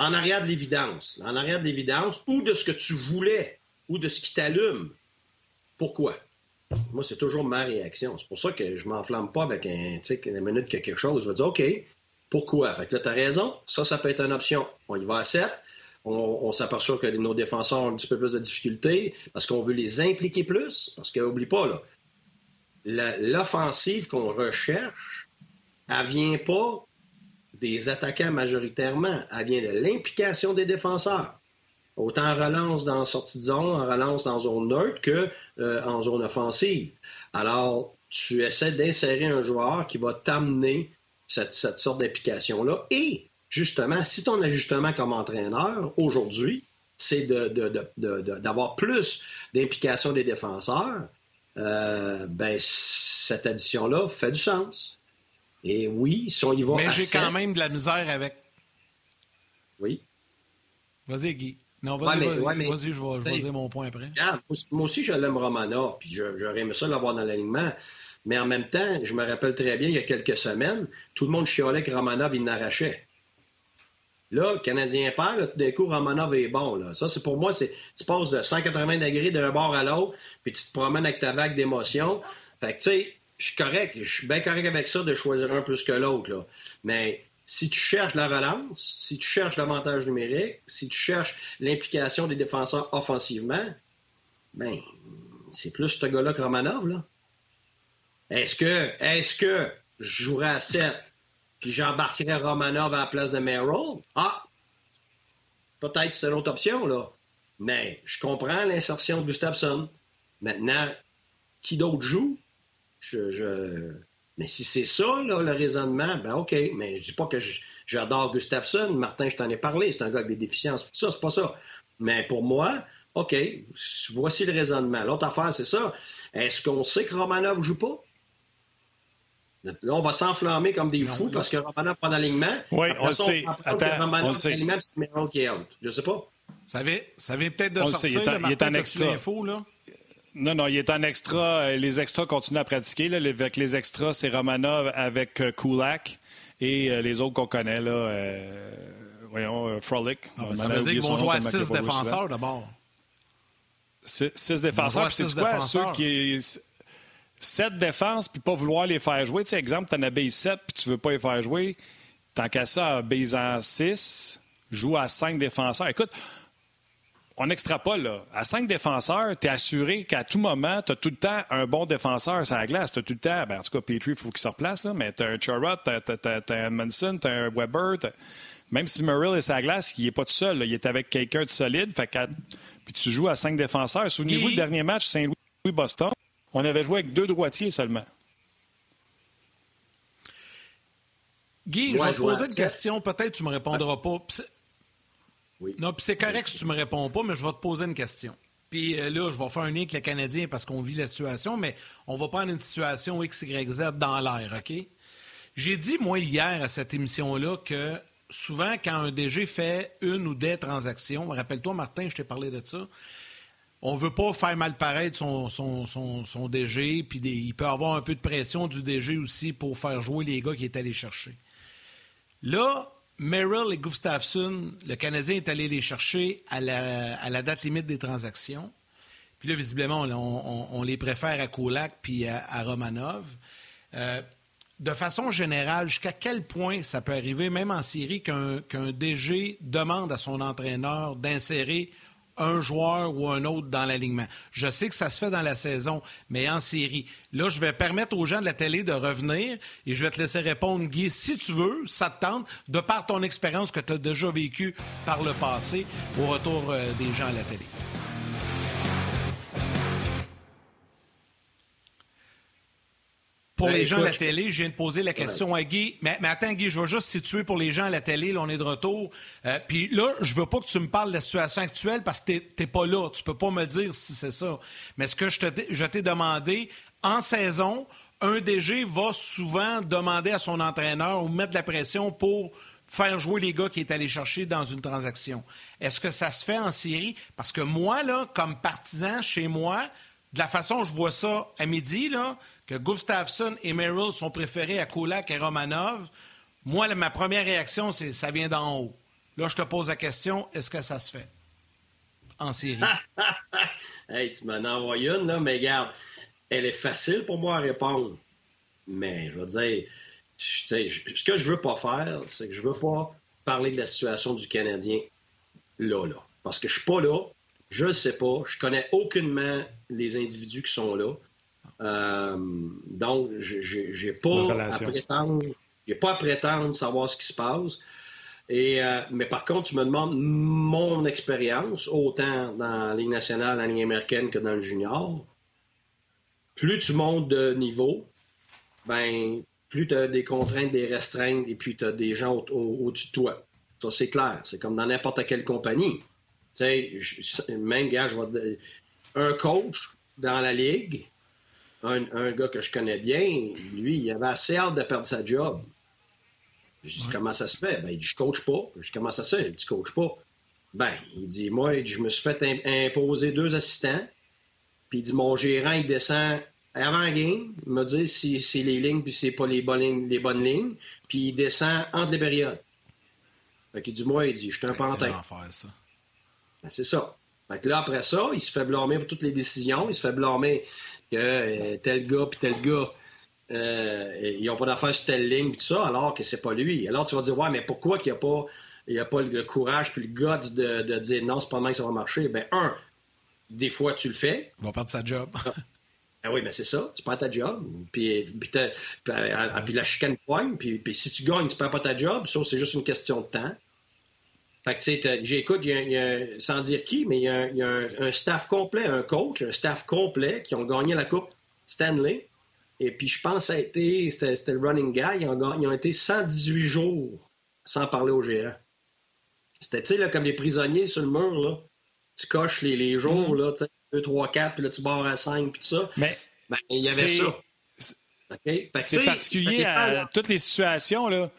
en arrière de l'évidence, en arrière de l'évidence, ou de ce que tu voulais, ou de ce qui t'allume. Pourquoi? Moi, c'est toujours ma réaction. C'est pour ça que je m'enflamme pas avec un, une minute que quelque chose. Je vais dire, OK, pourquoi? Fait que là, tu as raison. Ça, ça peut être une option. On y va à 7. On, s'aperçoit que nos défenseurs ont un petit peu plus de difficultés parce qu'on veut les impliquer plus. Parce qu'oublie pas, là, l'offensive qu'on recherche, elle vient pas des attaquants majoritairement. Elle vient de l'implication des défenseurs. Autant en relance dans sortie de zone, en relance dans zone neutre que euh, en zone offensive. Alors, tu essaies d'insérer un joueur qui va t'amener cette, sorte d'implication-là. Et justement, si ton ajustement comme entraîneur aujourd'hui, c'est d'avoir plus d'implication des défenseurs, euh, ben, cette addition-là fait du sens. Et oui, si on y va. Mais j'ai quand même de la misère avec. Oui. Vas-y, Guy. Non, vas-y, vas-y, vas-y, je vais, dire mon point après. moi aussi, je l'aime Romana, puis j'aurais aimé ça l'avoir dans l'alignement. Mais en même temps, je me rappelle très bien, il y a quelques semaines, tout le monde chialait que Romanov, il n'arrachait. Là, le Canadien perd, tout d'un coup, Romanov est bon. Là. Ça, c'est pour moi, c'est tu passes de 180 degrés d'un bord à l'autre, puis tu te promènes avec ta vague d'émotion. Fait que, tu sais, je suis correct, je suis bien correct avec ça de choisir un plus que l'autre. Mais si tu cherches la relance, si tu cherches l'avantage numérique, si tu cherches l'implication des défenseurs offensivement, ben, c'est plus ce gars-là que Romanov. Est-ce que, est-ce que je jouerais à 7 puis j'embarquerais Romanov à la place de Merrill? Ah! Peut-être c'est une autre option, là. Mais je comprends l'insertion de Gustafsson. Maintenant, qui d'autre joue? Je, Mais si c'est ça, le raisonnement, ben OK. Mais je dis pas que j'adore Gustafsson. Martin, je t'en ai parlé. C'est un gars avec des déficiences. Ça, c'est pas ça. Mais pour moi, OK, voici le raisonnement. L'autre affaire, c'est ça. Est-ce qu'on sait que Romanov joue pas? Là, on va s'enflammer comme des fous parce que Romanov prend l'alignement. Oui, on le sait. Attends, Romanov on sait. c'est qui est out. Je sais pas. Ça vient, ça vient peut-être de on sortir. Sait, il est, en, il est en extra. là. Non, non, il est en extra. Euh, les extras continuent à pratiquer. Là. Avec les extras, c'est Romanov avec euh, Kulak et euh, les autres qu'on connaît. Là, voyons, Frolic. Ah, ben, ça veut dire qu'ils vont jouer à six défenseurs d'abord. Six, défenseurs. Puis c'est quoi? Ceux qui. Sept défenses, puis pas vouloir les faire jouer. Tu sais, exemple, tu en as base 7, puis tu veux pas les faire jouer. Tant qu'à ça, en 6, joue à cinq défenseurs. Écoute, on extrapole, là. À cinq défenseurs, tu es assuré qu'à tout moment, tu as tout le temps un bon défenseur sur la glace. Tu as tout le temps, ben, en tout cas, Petrie, il faut qu'il se replace, là, mais tu as un Charrot, tu as, un Manson, tu as un Weber. Même si Merrill est sur la glace, il n'est pas tout seul. Il est avec quelqu'un de solide. Fait Puis tu joues à cinq défenseurs. Souvenez-vous, le dernier match, Saint-Louis-Boston, on avait joué avec deux droitiers seulement. Guy, je vais te poser une question. Peut-être que tu ne me répondras pas. Non, puis c'est correct si tu me réponds pas, mais je vais te poser une question. Puis euh, là, je vais faire un lien avec les Canadiens parce qu'on vit la situation, mais on va prendre une situation X, Y, Z dans l'air, OK? J'ai dit, moi, hier, à cette émission-là, que souvent, quand un DG fait une ou des transactions, rappelle-toi, Martin, je t'ai parlé de ça, on veut pas faire mal paraître son, son, son, DG, puis il peut avoir un peu de pression du DG aussi pour faire jouer les gars qui est allé chercher. Là, Merrill et Gustafsson, le Canadien est allé les chercher à la, date limite des transactions. Puis là, visiblement, on, les préfère à Kulak puis à, Romanov. Euh, de façon générale, jusqu'à quel point ça peut arriver, même en série, qu'un DG demande à son entraîneur d'insérer un joueur ou un autre dans l'alignement. Je sais que ça se fait dans la saison, mais en série. Là, je vais permettre aux gens de la télé de revenir et je vais te laisser répondre, Guy, si tu veux, ça te tente, de par ton expérience que tu as déjà vécue par le passé au retour euh, des gens à la télé. Pour ben, les gens à la télé, je viens de poser la question à Guy. Mais, attends, Guy, je vais juste situer pour les gens à la télé. Là, on est de retour. Euh, puis là, je veux pas que tu me parles de la situation actuelle parce que tu n'es pas là. Tu peux pas me dire si c'est ça. Mais ce que je t'ai demandé, en saison, un DG va souvent demander à son entraîneur ou mettre de la pression pour faire jouer les gars qui est allé chercher dans une transaction. Est-ce que ça se fait en série? Parce que moi, là, comme partisan chez moi, de la façon dont je vois ça à midi, là, Gustafsson et Merrill sont préférés à Kulak et Romanov, moi, ma première réaction, c'est ça vient d'en haut. Là, je te pose la question, est-ce que ça se fait? En série? [LAUGHS] hey, tu m'en envoies une, là, mais regarde, elle est facile pour moi à répondre. Mais je veux dire, ce que je veux pas faire, c'est que je veux pas parler de la situation du Canadien là, là. Parce que je suis pas là, je ne sais pas, je connais aucunement les individus qui sont là. Euh, donc, je n'ai pas, à prétendre, pas à prétendre savoir ce qui se passe. Et, euh, mais par contre, tu me demandes mon expérience, autant dans la Ligue nationale, la Ligue américaine que dans le junior. Plus tu montes de niveau, ben, plus tu as des contraintes, des restreintes, et puis tu as des gens au-dessus de toi. Ça, c'est clair. C'est comme dans n'importe quelle compagnie. Tu sais, même gars, je vais... un coach dans la ligue, un, gars que je connais bien, lui, il avait assez hâte de perdre sa job. Je dis, comment ça se fait? Ben, il dit, je coach pas. Je dis, comment ça se fait? Il dit, coach pas. Ben, il dit, moi, je me suis fait imposer deux assistants. Puis il dit, mon gérant, il descend avant la game. Il me dit si c'est les lignes, puis c'est pas les bonnes lignes, les bonnes lignes. Puis il descend entre les périodes. Fait qu'il dit, moi, il dit, je suis un pantin. C'est ben, c'est ça. Fait que là, après ça, il se fait blâmer pour toutes les décisions. Il se fait blâmer que euh, tel gars puis tel gars, euh, ils n'ont pas d'affaires sur telle ligne, puis tout ça, alors que c'est pas lui. Alors tu vas dire, ouais, mais pourquoi qu'il n'y a pas, il a pas le courage puis le guts de, de dire non, c'est pas mal que ça va marcher? Ben, un, des fois, tu le fais. Il va perdre sa job. Ah oui, mais c'est ça. Tu perds ta job. Puis, puis, puis, la chicane poigne. Puis, puis si tu gagnes, tu perds pas ta job. Ça, c'est juste une question de temps. Fait que, tu sais, j'écoute, sans dire qui, mais il y a, un, staff complet, un coach, un staff complet qui ont gagné la Coupe Stanley. Et puis, je pense que ça a été, c'était le running guy, ils ont, été 118 jours sans parler au gérant. C'était, tu sais, comme les prisonniers sur le mur, là. Tu coches les, les jours, mm. là, tu sais, 2, 3, 4, puis là, tu barres à 5, puis tout ça. Mais ben, il y avait ça. C'est particulier à toutes les situations, là.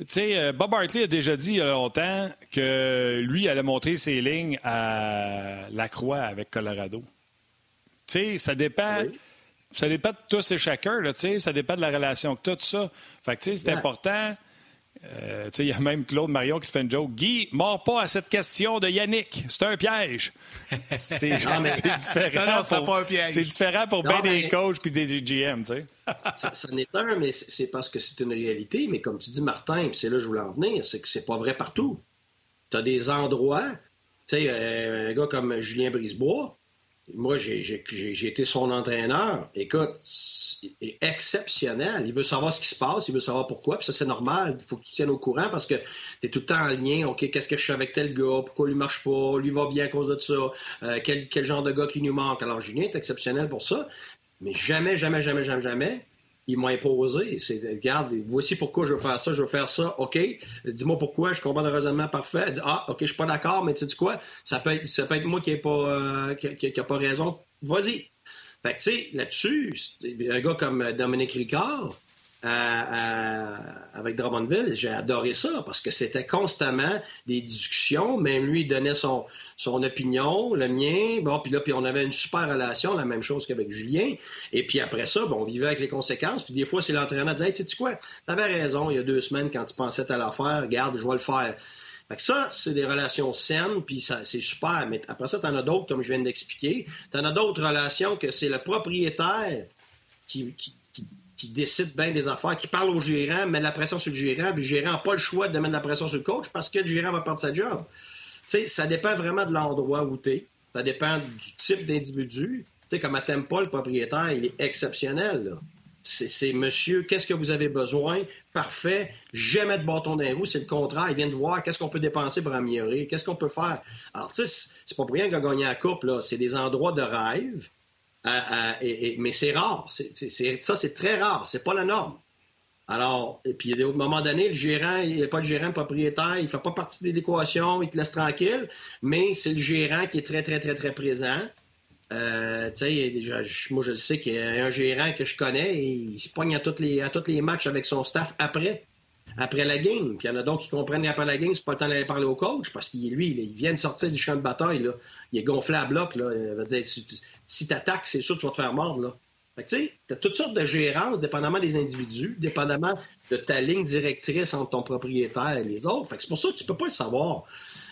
Tu sais, euh, Bob Hartley a déjà dit il y a longtemps que lui allait montrer ses lignes à la Croix avec Colorado. Tu sais, ça dépend. Ça dépend de tous et chacun, là, ça dépend de la relation que tu as, tout ça. Fait que, c'est important. Euh, il y a même Claude Marion qui fait une joke. Guy, mord pas à cette question de Yannick. C'est un piège. C'est différent. pour, C'est différent pour bien des coachs puis des GM, tu sais. ça, n'est un, mais c'est parce que c'est une réalité. Mais comme tu dis, Martin, puis c'est là que je voulais en venir, c'est que c'est pas vrai partout. Tu as des endroits, tu sais, euh, un gars comme Julien Brisebois, moi, j'ai été son entraîneur. Écoute, est exceptionnel. Il veut savoir ce qui se passe, il veut savoir pourquoi. Puis ça, c'est normal. Il faut que tu tiennes au courant parce que tu es tout le temps en lien. OK, qu'est-ce que je fais avec tel gars? Pourquoi lui marche pas? Lui va bien à cause de ça? Euh, quel, quel genre de gars qui nous manque? Alors, Julien est exceptionnel pour ça. Mais jamais, jamais, jamais, jamais, jamais, il m'a imposé. C'est, regarde, voici pourquoi je veux faire ça, je veux faire ça. OK, dis-moi pourquoi, je comprends le raisonnement parfait. Dis, ah, OK, je suis pas d'accord, mais tu sais quoi, ça peut être, ça peut être moi qui n'ai pas, euh, qui, pas raison. Vas-y. Fait que, tu sais, là-dessus, un gars comme Dominique Ricard, avec Drummondville, j'ai adoré ça parce que c'était constamment des discussions. Même lui, il donnait son, opinion, le mien. Bon, puis là, puis on avait une super relation, la même chose qu'avec Julien. Et puis après ça, bon, on vivait avec les conséquences. Puis des fois, c'est l'entraîneur qui disait, hey, tu sais quoi, t'avais raison il y a deux semaines quand tu pensais à l'affaire, regarde, je vais le faire. Fait que ça, c'est des relations saines, puis c'est super. Mais après ça, t'en as d'autres, comme je viens d'expliquer. T'en as d'autres relations que c'est le propriétaire qui qui décide bien des affaires, qui parle au gérant, met la pression sur le gérant, puis le gérant n'a pas le choix de mettre la pression sur le coach parce que le gérant va perdre sa job. sais, ça dépend vraiment de l'endroit où tu es. Ça dépend du type d'individu. Tu sais, comme à le propriétaire, il est exceptionnel. C'est monsieur, qu'est-ce que vous avez besoin? Parfait. Jamais de bâton d'un vous, c'est le contraire. Il vient de voir qu'est-ce qu'on peut dépenser pour améliorer, qu'est-ce qu'on peut faire. Alors, tu sais, c'est pas pour rien qu'on a gagné la coupe. C'est des endroits de rêve. Mais c'est rare. ça, c'est très rare. C'est pas la norme. Alors, et puis, à un moment donné, le gérant, il n'est pas le gérant propriétaire, il ne fait pas partie de l'équation, il te laisse tranquille, mais c'est le gérant qui est très, très, très, très présent. Euh, moi, je sais qu'il y a un gérant que je connais il se pogne à tous les, à tous les matchs avec son staff après, après la game. Puis il y en a d'autres qui comprennent qu'après la game, c'est pas le temps d'aller parler au coach parce qu'il lui, il vient de sortir du champ de bataille. Là. Il est gonflé à bloc. Là. Il va dire si, si tu attaques, c'est sûr que tu vas te faire mordre. Là. tu sais, as toutes sortes de gérances, dépendamment des individus, dépendamment de ta ligne directrice entre ton propriétaire et les autres. Fait que c'est pour ça que tu peux pas le savoir.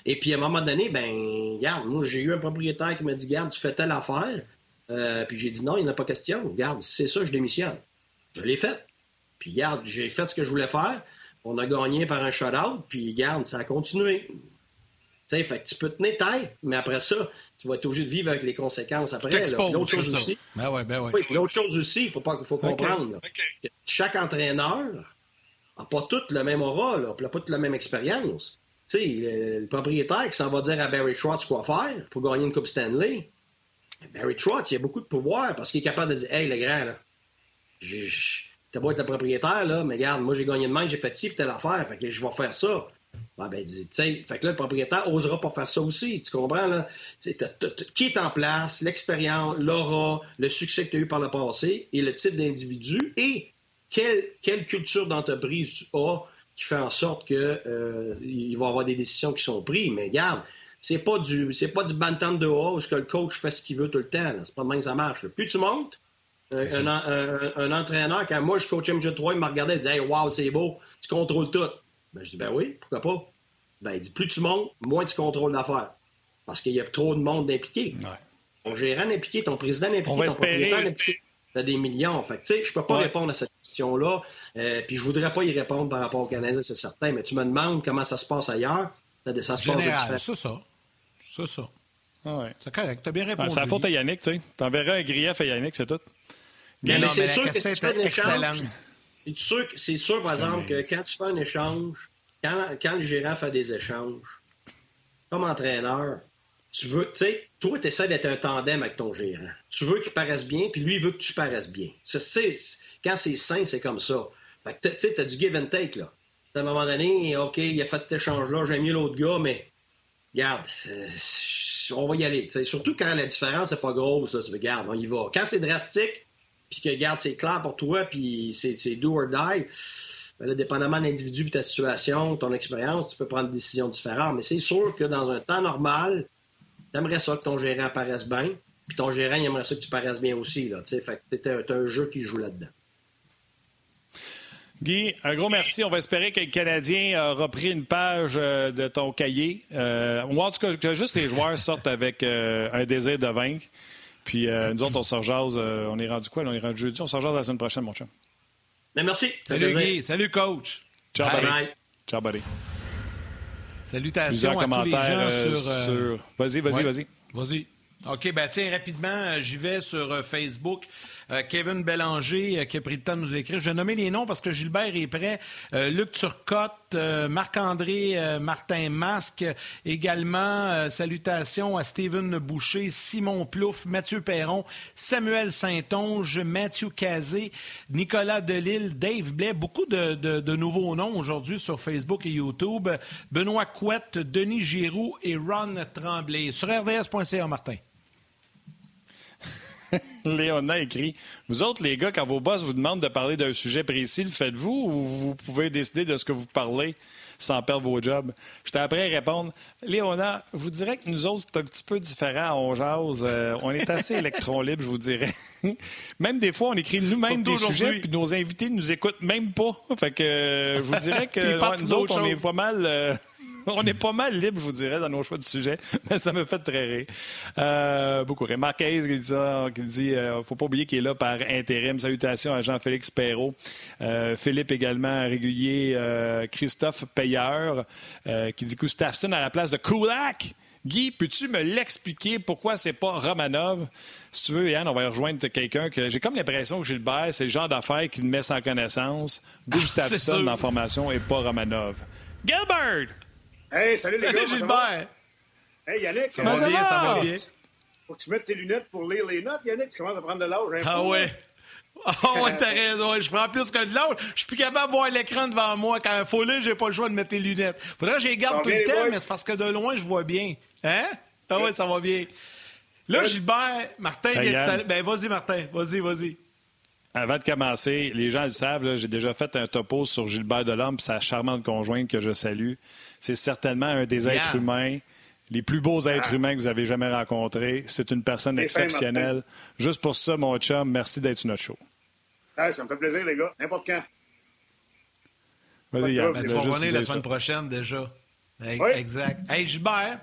Et puis, à un moment donné, ben, regarde, moi, j'ai eu un propriétaire qui m'a dit, garde, tu fais telle affaire. Euh, puis j'ai dit, non, il n'y en a pas question. Regarde, c'est ça, je démissionne. Je l'ai fait. Puis, regarde, j'ai fait ce que je voulais faire. On a gagné par un shutout. Puis, regarde, ça a continué. Tu sais, fait que tu peux tenir tête, mais après ça, tu vas être obligé de vivre avec les conséquences après. L'autre chose aussi. Ben ouais, ben ouais. Oui, l'autre chose aussi, il faut, pas, faut comprendre. Chaque entraîneur n'a pas tout le même aura, n'a pas toute la même expérience. Tu sais, le, propriétaire qui s'en va dire à Barry Trotz quoi faire pour gagner une Coupe Stanley, Barry Trotz, il a beaucoup de pouvoir parce qu'il est capable de dire Hey, le grand, là, t'as beau être le propriétaire, là, mais regarde, moi j'ai gagné de main, j'ai fait ci, puis telle affaire, fait que je vais faire ça. Ben, ben, tu sais, fait que là, le propriétaire osera pas faire ça aussi, tu comprends, là? qui est en place, l'expérience, l'aura, le succès que tu as eu par le passé et le type d'individu et quelle, quelle culture d'entreprise tu as qui fait en sorte qu'il euh, va y avoir des décisions qui sont prises. Mais regarde, c'est pas du c'est pas du bantam de haut où que le coach fait ce qu'il veut tout le temps. C'est pas de même que ça marche. Plus tu montes, un, un, entraîneur, quand moi je coachais MJ3, il me regardait et disait Hey, wow, c'est beau, tu contrôles tout. Ben, je dis Ben oui, pourquoi pas? Ben, il dit Plus tu montes, moins tu contrôles l'affaire. Parce qu'il y a trop de monde impliqué. Ton gérant impliqué, ton président impliqué, ton propriétaire impliqué des millions. Fait tu sais, je peux pas répondre à cette question-là. Euh, puis je voudrais pas y répondre par rapport au Canadien, c'est certain. Mais tu me demandes comment ça se passe ailleurs. Ça se Général, passe c'est ça. C'est ça. Ah ouais. C'est correct. T'as bien répondu. c'est la faute à Yannick, tu sais. T'enverras un grief à Yannick, c'est tout. Mais, c'est sûr que si tu fais c'est sûr, c'est sûr, par exemple, que quand tu fais un échange, quand, quand le gérant fait des échanges, comme entraîneur, tu veux, tu sais, toi, tu essaies d'être un tandem avec ton gérant. Tu veux qu'il paraisse bien, puis lui, il veut que tu paraisses bien. quand c'est sain, c'est comme ça. Fait que, tu sais, tu as du give and take, là. À un moment donné, OK, il a fait cet échange-là, j'aime mieux l'autre gars, mais regarde, euh, on va y aller. Surtout quand la différence n'est pas grosse, là, tu regardes, on y va. Quand c'est drastique, puis que, regarde, c'est clair pour toi, puis c'est do or die, ben là, dépendamment de l'individu, de ta situation, ton expérience, tu peux prendre des décisions différentes. Mais c'est sûr que dans un temps normal, t'aimerais ça que ton gérant paraisse bien, puis ton gérant, il aimerait ça que tu paraisses bien aussi. Là, fait un jeu qui joue là-dedans. Guy, un gros merci. On va espérer que le Canadien a repris une page euh, de ton cahier. Euh, ou en tout cas, que juste les joueurs sortent avec euh, un désir de vaincre. Puis nous autres, on se rejase. on est rendu quoi? On est rendu jeudi. On se rejase la semaine prochaine, mon chum. Ben, merci. Salut, Guy. Salut, coach. Ciao, buddy. Ciao, buddy. Salutations à tous les gens euh, sur... Vas-y, vas-y, vas-y. Vas-y. OK, ben tiens, rapidement, euh, j'y vais sur euh, Facebook. Euh, Kevin Bélanger qui a pris le temps de nous écrire. Je vais nommer les noms parce que Gilbert est prêt. Luc Turcotte, Marc-André Martin Masque, également salutations à Steven Boucher, Simon Plouf, Mathieu Perron, Samuel Saint-Onge, Mathieu Cazé, Nicolas Delille, Dave Blais, beaucoup de, de nouveaux noms aujourd'hui sur Facebook et YouTube. Benoît Couette, Denis Giroux et Ron Tremblay. Sur rds.ca, Martin. Léona écrit Vous autres, les gars, quand vos boss vous demandent de parler d'un sujet précis, le faites-vous ou vous pouvez décider de ce que vous parlez sans perdre vos jobs? J'étais après à répondre Léona, vous direz que nous autres, c'est un petit peu différent. On jase. Euh, on est assez [LAUGHS] électron libre, je vous dirais. [LAUGHS] même des fois, on écrit nous-mêmes des sujets, puis nos invités ne nous écoutent même pas. Fait que euh, je vous dirais [LAUGHS] que nous autres, on est pas mal. Euh, [LAUGHS] on est pas mal libre, je vous dirais, dans nos choix de sujet, [LAUGHS] mais ça me fait très rire. Euh, beaucoup rire. Marquez qui dit ça, qui dit euh, faut pas oublier qu'il est là par intérim. Salutations à Jean-Félix Perrault. Euh, Philippe également, régulier. Christophe Payeur qui dit Gustafsson à la place de Kulak. Guy, peux-tu me l'expliquer? Pourquoi c'est pas Romanov? Si tu veux, Yann, on va rejoindre quelqu'un que j'ai comme l'impression que Gilbert, c'est le genre d'affaire qui le met sans connaissance. [LAUGHS] Gustafsson dans la formation et pas Romanov. Gilbert! Hey, salut, les gars. Gilbert! Hey, Yannick. Ça va? bien, ça va bien. Faut que tu mettes tes lunettes pour lire les notes, Yannick. Tu commences à prendre de l'âge. Ah ouais. Ah oh, ouais, t'as raison. Je prends plus que de l'autre. Je suis plus capable de voir l'écran devant moi. Quand il faut lire, j'ai pas le choix de mettre les lunettes. Faudrait que je les garde tout le temps, mais c'est parce que de loin, je vois bien. Hein? Ah ouais, ça va bien. Là, Gilbert, Martin, ben vas-y, Martin. Vas-y, vas-y. Avant de commencer, les gens le savent, j'ai déjà fait un topo sur Gilbert Delorme et sa charmante conjointe que je salue. C'est certainement un des êtres humains, les plus beaux êtres ah. humains que vous avez jamais rencontrés. C'est une personne exceptionnelle. Juste pour ça, mon chum, merci d'être sur notre show. Ah, ça me fait plaisir, les gars. N'importe quand. Vas-y, Yann. Tu vas revenir la semaine prochaine déjà. oui. Exact. Hey, Gilbert.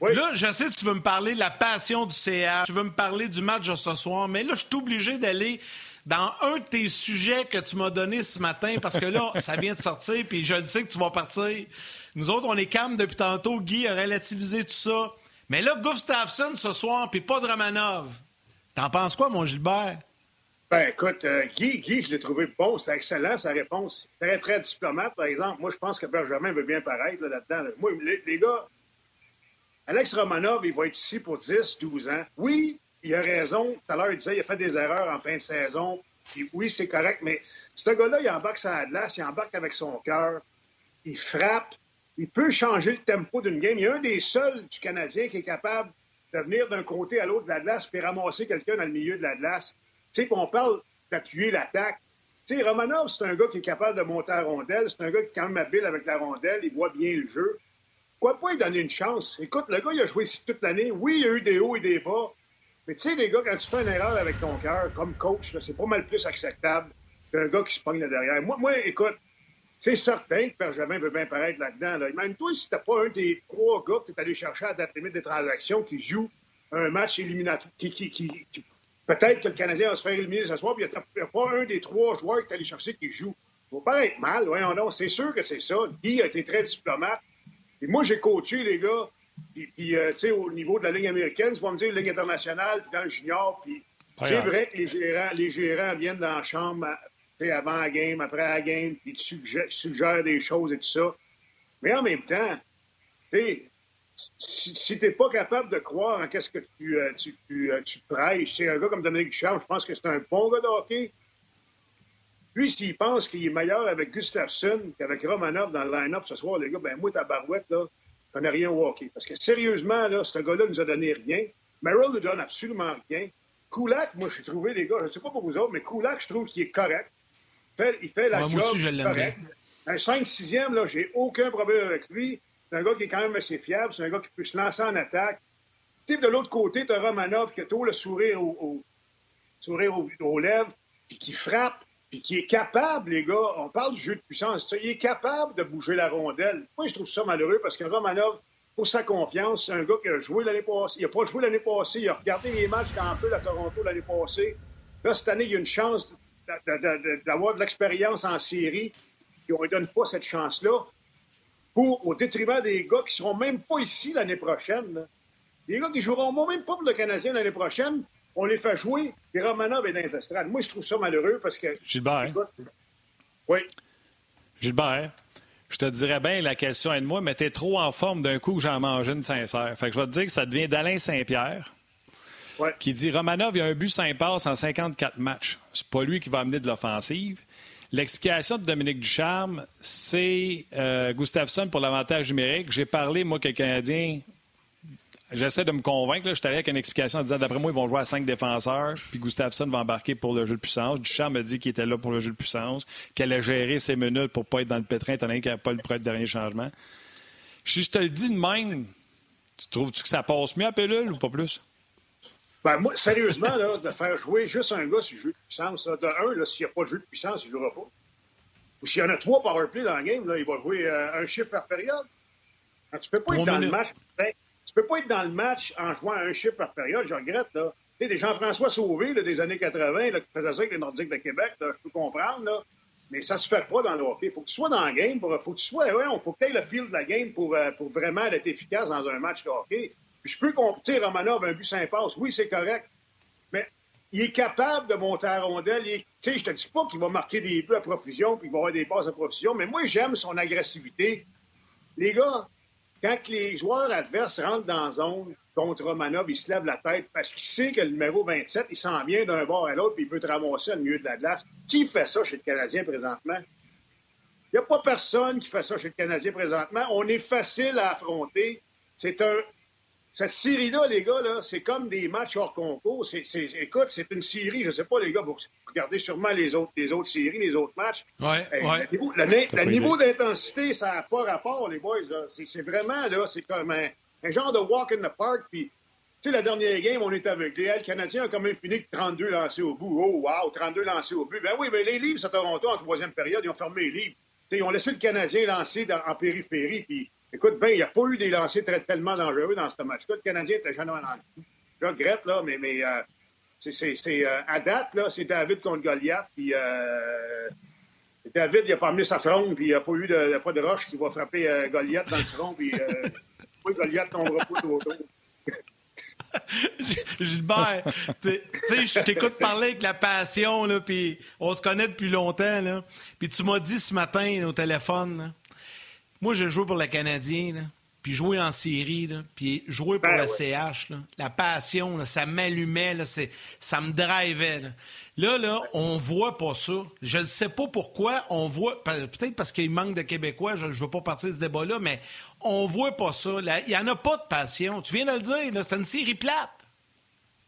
Là, je sais que tu veux me parler de la passion du CA, tu veux me parler du match de ce soir, mais là, je suis obligé d'aller dans un de tes sujets que tu m'as donné ce matin, parce que là, ça vient de sortir, puis je sais que tu vas partir. Nous autres, on est calmes depuis tantôt. Guy a relativisé tout ça. Mais là, Gustafsson ce soir, puis pas de Romanov. T'en penses quoi, mon Gilbert? Ben, écoute, euh, Guy, Guy, je l'ai trouvé bon, c'est excellent, sa réponse. Très, très diplomate, par exemple. Moi, je pense que Benjamin veut bien paraître là-dedans. Moi, les, gars, Alex Romanov, il va être ici pour 10, 12 ans. Oui, il a raison. Tout à l'heure, il disait qu'il a fait des erreurs en fin de saison. Puis oui, c'est correct, mais ce gars-là, il embarque sa glace, il embarque avec son cœur, il frappe, il peut changer le tempo d'une game. Il est un des seuls du Canadien qui est capable de venir d'un côté à l'autre de la glace puis ramasser quelqu'un dans le milieu de la glace. Tu sais, qu'on parle d'appuyer l'attaque. Tu sais, Romanov, c'est un gars qui est capable de monter à rondelle. C'est un gars qui est quand même habile avec la rondelle. Il voit bien le jeu. Pourquoi pas lui donner une chance? Écoute, le gars, il a joué ici toute l'année. Oui, il y a eu des hauts et des bas. Mais tu sais, les gars, quand tu fais une erreur avec ton cœur, comme coach, c'est pas mal plus acceptable qu'un gars qui se pogne derrière. Moi, moi écoute, c'est certain que Benjamin veut bien paraître là-dedans. Là. Même toi, si t'as pas un des trois gars que tu allé chercher à date limite des transactions qui joue un match éliminatoire, qui, qui, qui, peut-être que le Canadien va se faire éliminer ce soir, puis il n'y a, pas un des trois joueurs que tu allé chercher qui joue. Faut pas être mal, voyons non. C'est sûr que c'est ça. Guy a été très diplomate. Et moi, j'ai coaché les gars, puis, euh, tu sais, au niveau de la ligne américaine, tu vas me dire ligne internationale, puis dans le junior, puis c'est vrai que les gérants, les gérants viennent dans la chambre avant la game, après la game, puis tu suggèrent, des choses et tout ça. Mais en même temps, tu si, si tu n'es pas capable de croire en qu'est-ce que tu, euh, tu, tu, euh, tu prêches, un gars comme Dominique Duchamp, je pense que c'est un bon gars de hockey. Lui, s'il pense qu'il est meilleur avec Gustafsson qu'avec Romanov dans le line-up ce soir, les gars, ben moi, ta barouette, là, je connais rien au hockey. Parce que sérieusement, là, ce gars-là nous a donné rien. Merrill ne donne absolument rien. Kulak, moi, j'ai trouvé, les gars, je ne sais pas pour vous autres, mais Kulak, je trouve qu'il est correct. Il fait, il fait la job moi aussi, je correct. Un 5-6e, là, j'ai aucun problème avec lui. C'est un gars qui est quand même assez fiable. C'est un gars qui peut se lancer en attaque. Tu de l'autre côté, tu as Romanov qui a tout le sourire, au, sourire aux lèvres, puis qui frappe puis qui est capable, les gars, on parle du jeu de puissance, il est capable de bouger la rondelle. Moi, je trouve ça malheureux parce que Romanov, pour sa confiance, c'est un gars qui a joué l'année passée. Il n'a pas joué l'année passée, il a regardé les matchs quand peu à Toronto l'année passée. Là, cette année, il y a une chance d'avoir de l'expérience en série, puis on ne donne pas cette chance-là, pour, au détriment des gars qui ne seront même pas ici l'année prochaine. Les gars qui joueront même pas pour le Canadien l'année prochaine, on les fait jouer, et Romanov est dans les estrades. Moi, je trouve ça malheureux parce que. Gilbert. oui. Gilbert. Je te dirais bien, la question est de moi, mais t'es trop en forme d'un coup que j'en mange une sincère. Fait que je vais te dire que ça devient d'Alain Saint-Pierre. Qui dit Romanov, il a un but 5 passes en 54 matchs. C'est pas lui qui va amener de l'offensive. L'explication de Dominique Ducharme, c'est euh, Gustafsson pour l'avantage numérique. J'ai parlé, moi, que le Canadien J'essaie de me convaincre. Là. Je suis allé avec une explication en disant d'après moi, ils vont jouer à cinq défenseurs, puis Gustafsson va embarquer pour le jeu de puissance. Duchamp me dit qu'il était là pour le jeu de puissance, qu'elle a géré ses minutes pour ne pas être dans le pétrin, étant donné qu'il n'y pas le dernier changement. Si je te le dis de même, tu trouves-tu que ça passe mieux à Pellule ou pas plus? Ben, moi, sérieusement, là, de faire jouer juste un gars sur le jeu de puissance, de un, s'il n'y a pas de jeu de puissance, il ne jouera pas. Ou s'il y en a trois powerplay dans le game, là, il va jouer euh, un chiffre par période. tu peux pas être dans le match. Tu peux pas être dans le match en jouant un chiffre par période, je regrette, là. Tu sais, des Jean-François Sauvé, des années 80, là, qui faisaient ça avec les Nordiques de Québec, je peux comprendre, là. Mais ça se fait pas dans le hockey. Il faut que tu sois dans la game, pour, faut que tu sois, ouais, faut que aies le fil de la game pour, euh, pour vraiment être efficace dans un match de hockey. Puis je peux comprendre, Romanov, un but sans passe, oui, c'est correct. Mais il est capable de monter à rondelle. Tu sais, je te dis pas qu'il va marquer des buts à profusion puis qu'il va avoir des passes à profusion, mais moi, j'aime son agressivité. Les gars, quand les joueurs adverses rentrent dans la zone contre Romanov, il se lève la tête parce qu'il sait que le numéro 27, il s'en vient d'un bord à l'autre puis il peut te ramasser au milieu de la glace. Qui fait ça chez le Canadien présentement? Il n'y a pas personne qui fait ça chez le Canadien présentement. On est facile à affronter. C'est un, cette série-là, les gars, là, c'est comme des matchs hors concours. C'est, écoute, c'est une série, je ne sais pas, les gars, vous regardez sûrement les autres, les autres séries, les autres matchs. Ouais, ouais. Le niveau, d'intensité, ça n'a pas rapport, les boys. C'est, vraiment, là, c'est comme un, genre de walk in the park. Puis, tu sais, la dernière game, on est avec les Canadiens ont quand même fini de 32 lancés au bout. Oh, wow, 32 lancés au but. Ben oui, mais les livres à Toronto, en troisième période, ils ont fermé les livres. ils ont laissé le Canadien lancer en périphérie, puis Écoute, ben, il n'y a pas eu des lancers très, tellement dangereux dans ce match-là. Le Canadien était jamais le Je regrette, là, mais, euh, c'est, euh, à date, là, c'est David contre Goliath. Puis euh, David, il n'a pas amené sa fronde, puis il n'y a pas eu de, pas de roche qui va frapper Goliath dans le front. Puis [LAUGHS] oui, Goliath tombera pas tout autour. [LAUGHS] Gilbert, tu sais, je t'écoute parler avec la passion, là, puis on se connaît depuis longtemps, là. Puis tu m'as dit ce matin au téléphone, moi, j'ai joué pour le Canadien, puis jouer en série, puis jouer pour ben le CH. la passion, ça m'allumait, ça me drivait. Là. là, on voit pas ça. Je ne sais pas pourquoi on voit, peut-être parce qu'il manque de Québécois, je ne veux pas partir de ce débat-là, mais on voit pas ça. Il n'y en a pas de passion. Tu viens de le dire, c'est une série plate.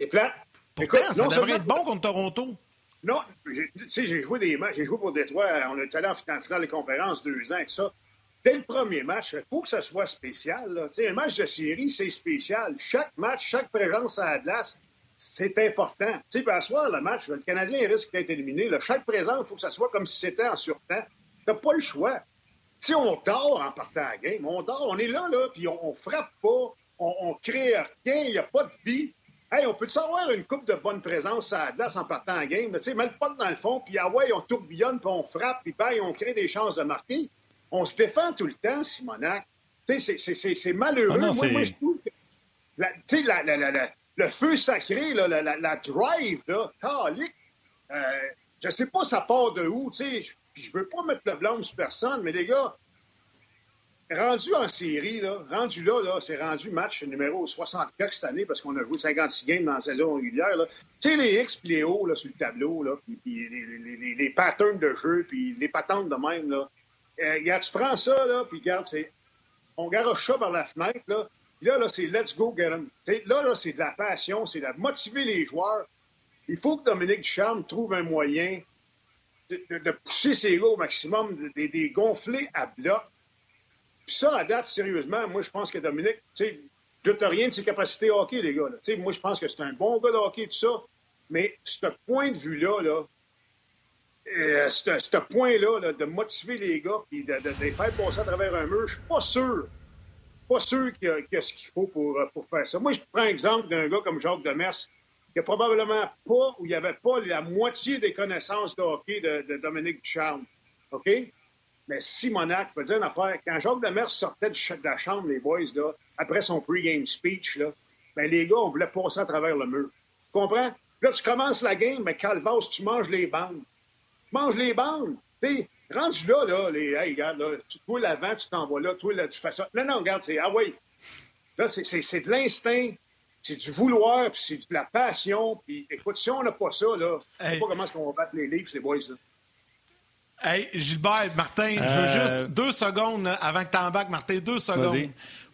C'est plate. Pourtant, ça devrait être bon contre Toronto. Non, tu sais, j'ai joué des matchs, j'ai joué pour Détroit, on est allé en finale de conférence deux ans et ça dès le premier match, il faut que ça soit spécial. Un match de série, c'est spécial. Chaque match, chaque présence à la c'est important. Tu sais, à soir, le match, le Canadien risque d'être éliminé. Chaque présence, il faut que ça soit comme si c'était en surtemps. T'as pas le choix. Si on dort en partant à la game, on dort, on est là, là, puis on, frappe pas, on, on crée rien, il n'y a pas de vie. Hey, on peut savoir une coupe de bonne présence à la en partant la game? Tu sais, mets le pas dans le fond, puis ah ouais, on tourbillonne, puis on frappe, puis on crée des chances de marquer on se défend tout le temps, Simonac. C'est malheureux. Ah moi, je trouve que le feu sacré, la, drive, là, euh, je sais pas ça part de où, puis je veux pas mettre le blâme sur personne, mais les gars, rendu en série, là, rendu là, là c'est rendu match numéro 64 cette année parce qu'on a joué 56 games dans la saison régulière. Tu sais, les X et les O là, sur le tableau, là, puis, les, les, les, patterns de jeu, puis les patentes de même, là, euh, tu prends ça, là, puis regarde, on garoche ça par la fenêtre, là. là, là, c'est let's go get them. là, là, c'est de la passion, c'est de motiver les joueurs. Il faut que Dominique Ducharme trouve un moyen de, pousser ses gars au maximum, de, les gonfler à bloc. Puis ça, à date, sérieusement, moi, je pense que Dominique, tu sais, je ne rien de ses capacités hockey, les gars. Là. Moi, je pense que c'est un bon gars de hockey, tout ça. Mais ce point de vue-là, là, euh, ce point-là, de motiver les gars et de, les faire passer à travers un mur, je suis pas sûr. Pas sûr qu'il y, a ce qu'il faut pour, euh, pour faire ça. Moi, je prends l'exemple d'un gars comme Jacques Demers, qui a probablement pas, ou il n'y avait pas la moitié des connaissances de hockey de, Dominique Ducharme. OK? Mais Simonac, je peux dire une affaire. Quand Jacques Demers sortait de, la chambre, les boys, là, après son pre-game speech, là, ben, les gars, on voulait passer à travers le mur. Tu comprends? Là, tu commences la game, mais Calvas, tu manges les bandes mange les bandes. T'sais, rendu là, là, les, hey, regarde, là, toi l'avant, tu t'envoies là, toi là, tu fais ça. Non, non, regarde, c'est, ah oui. Là, c'est de l'instinct, c'est du vouloir, puis c'est de la passion. Puis écoute, si on n'a pas ça, là, je sais pas comment est-ce qu'on va battre les livres, ces boys, là. Hey, Gilbert, Martin, je veux euh, juste deux secondes avant que tu embarques, Martin, deux secondes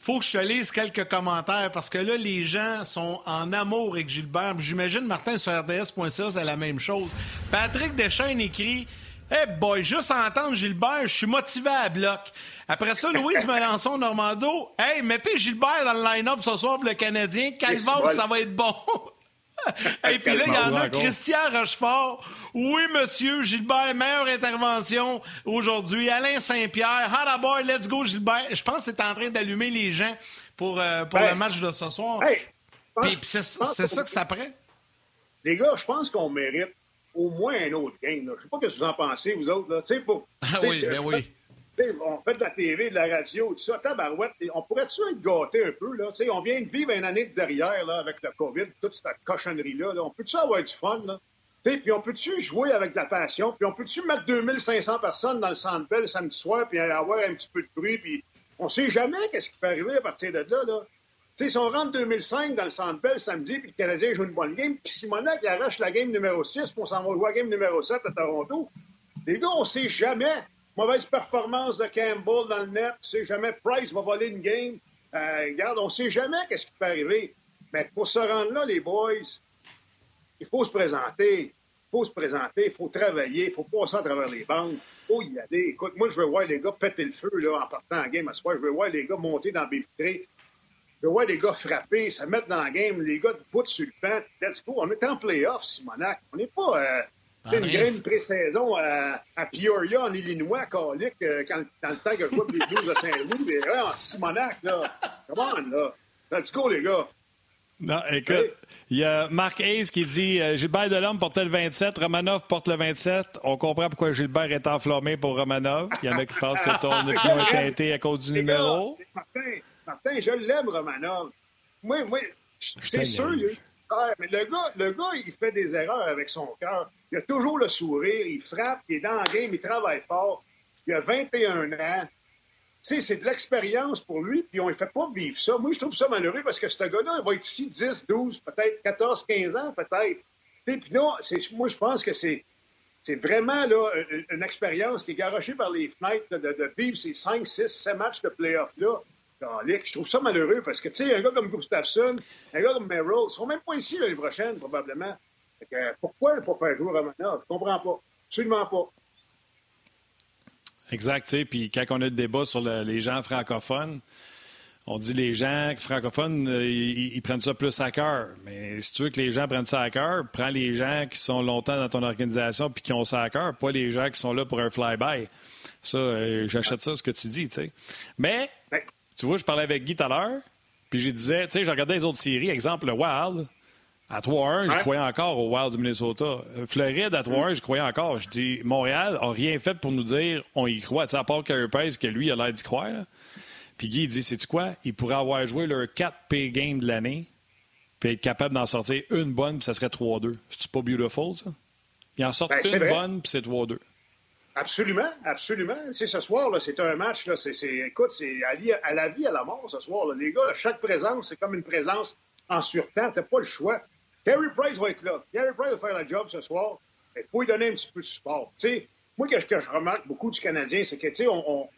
faut que je te lise quelques commentaires parce que là, les gens sont en amour avec Gilbert. J'imagine Martin sur RDS.ca, c'est la même chose. Patrick Deschaines écrit Hey boy, juste entendre Gilbert, je suis motivé à bloc. Après ça, Louise [LAUGHS] Melançon Normando Hey, mettez Gilbert dans le line-up ce soir pour le Canadien. Calvaire, ça va être bon. [LAUGHS] Et puis là, il y en a Christian Rochefort. Oui, monsieur, Gilbert, meilleure intervention aujourd'hui. Alain Saint-Pierre, Hot boy, let's go, Gilbert. Je pense que c'est en train d'allumer les gens pour, euh, pour le match de ce soir. puis c'est ça que ça prend. Les gars, je pense qu'on mérite au moins un autre game. Je ne sais pas ce que vous en pensez, vous autres. Là. Pour, ah oui, ben oui on fait de la TV, de la radio, tout ça, tabarouette, on pourrait-tu être gâté un peu, là? on vient de vivre une année de derrière, là, avec le COVID, toute cette cochonnerie-là. On peut-tu avoir du fun, là? Puis on peut-tu jouer avec la passion? Puis on peut-tu mettre 2500 personnes dans le centre belle le samedi soir, puis avoir un petit peu de bruit, puis on sait jamais qu'est-ce qui peut arriver à partir de là, là. si on rentre 2005 dans le centre belle samedi, puis le Canadien joue une bonne game, puis Simonac arrache la game numéro 6, puis on s'en va jouer la game numéro 7 à Toronto, les gars, on sait jamais. Mauvaise performance de Campbell dans le net. Tu sais jamais Price va voler une game. Euh, regarde, on ne sait jamais qu'est-ce qui peut arriver. Mais pour se rendre là, les boys, il faut se présenter. Il faut se présenter, il faut travailler, il faut passer à travers les bandes. Il faut y aller. Écoute, moi, je veux voir les gars péter le feu là, en partant en game à soir. Je veux voir les gars monter dans le Je veux voir les gars frapper, se mettre dans la game, les gars de bout sur le pan. Let's go. On est en playoff, Simonac. On n'est pas. Euh, c'est une grande pré-saison à, à, Peoria, en Illinois, calique, euh, quand, dans le temps que je vois les Blues de Saint-Louis, mais là, en Simonac, là. Comment, là? Let's go, les gars. Non, écoute, il y a Marc Hayes qui dit euh, Gilbert Delhomme portait le 27, Romanov porte le 27. On comprend pourquoi Gilbert est enflammé pour Romanov. Il y en a qui pensent que ton opinion est teintée à cause du numéro. Martin, Martin, je l'aime, Romanov. Moi, moi c'est sûr, mais le gars, le gars, il fait des erreurs avec son cœur. Il a toujours le sourire, il frappe, il est dans le game, il travaille fort. Il a 21 ans. Sais, c'est de l'expérience pour lui, puis on ne fait pas vivre ça. Moi, je trouve ça malheureux parce que ce gars-là, il va être ici 10, 12, peut-être 14, 15 ans, peut-être. Puis là, moi, je pense que c'est, vraiment là, une, expérience qui est garochée par les fenêtres de, vivre ces 5, 6, 7 matchs de playoff-là. Je trouve ça malheureux parce que, tu sais, un gars comme Gustafsson, un gars comme Merrill, ils seront même pas ici l'année prochaine, probablement. pourquoi ne pas faire jouer Romanov? Je comprends pas. Absolument pas. Exact, tu sais, puis quand on a le débat sur les gens francophones, on dit les gens francophones, euh, ils, prennent ça plus à cœur. Mais si tu veux que les gens prennent ça à cœur, prends les gens qui sont longtemps dans ton organisation puis qui ont ça à cœur, pas les gens qui sont là pour un fly-by. Ça, euh, j'achète ça, ce que tu dis, tu sais. Mais tu vois, je parlais avec Guy tout à l'heure, puis je disais, tu sais, je regardais les autres séries, exemple, le Wild. À 3-1, je croyais encore au Wild du Minnesota. Floride, à 3-1, je croyais encore. Je dis, Montréal n'a rien fait pour nous dire on y croit. Tu sais, à part Carey Price, que lui, a l'air d'y croire. Puis Guy, il dit, sais-tu quoi? Il pourrait avoir joué leur 4 P game de l'année, puis être capable d'en sortir une bonne, puis ça serait 3-2. C'est pas beautiful, ça? Il en sort ben, une bonne, puis c'est 3-2. Absolument, absolument. C'est ce soir, c'est un match, là, écoute, c'est à, la vie, à la mort ce soir. Les gars, chaque présence, c'est comme une présence en surtemps. T'as pas le choix. Carey Price va être là. Carey Price va faire la job ce soir. Il faut lui donner un petit peu de support. moi, ce que je remarque beaucoup du Canadien, c'est que, tu sais, on, on,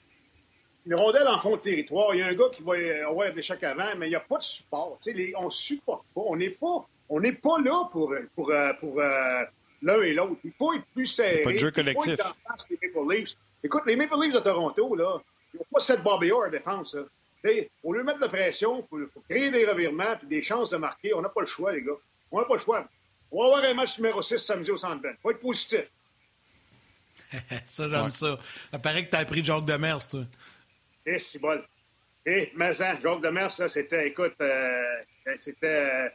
les rondelles en fond de territoire. Il y a un gars qui va avoir des chocs avant, mais il n'y a pas de support. On ne supporte pas. On n'est pas, on pas là pour, pour, euh, pour, euh, l'un et l'autre. Il faut être plus serré. Pas de jeu collectif. Il les Maple Leafs. Écoute, les Maple Leafs de Toronto, là, ils n'ont pas cette Bobby Orr à défense. Là. Au lieu de mettre de la pression, il faut, créer des revirements et des chances de marquer. On n'a pas le choix, les gars. On n'a pas le choix. On va avoir un match numéro 6 samedi au Centre Il faut être positif. [LAUGHS] ça, j'aime ça. Ça paraît que tu as pris Jacques Demers, toi. Eh, c'est bon. Eh, Mazan, Jacques Demers, ça, c'était, écoute, euh, c'était euh,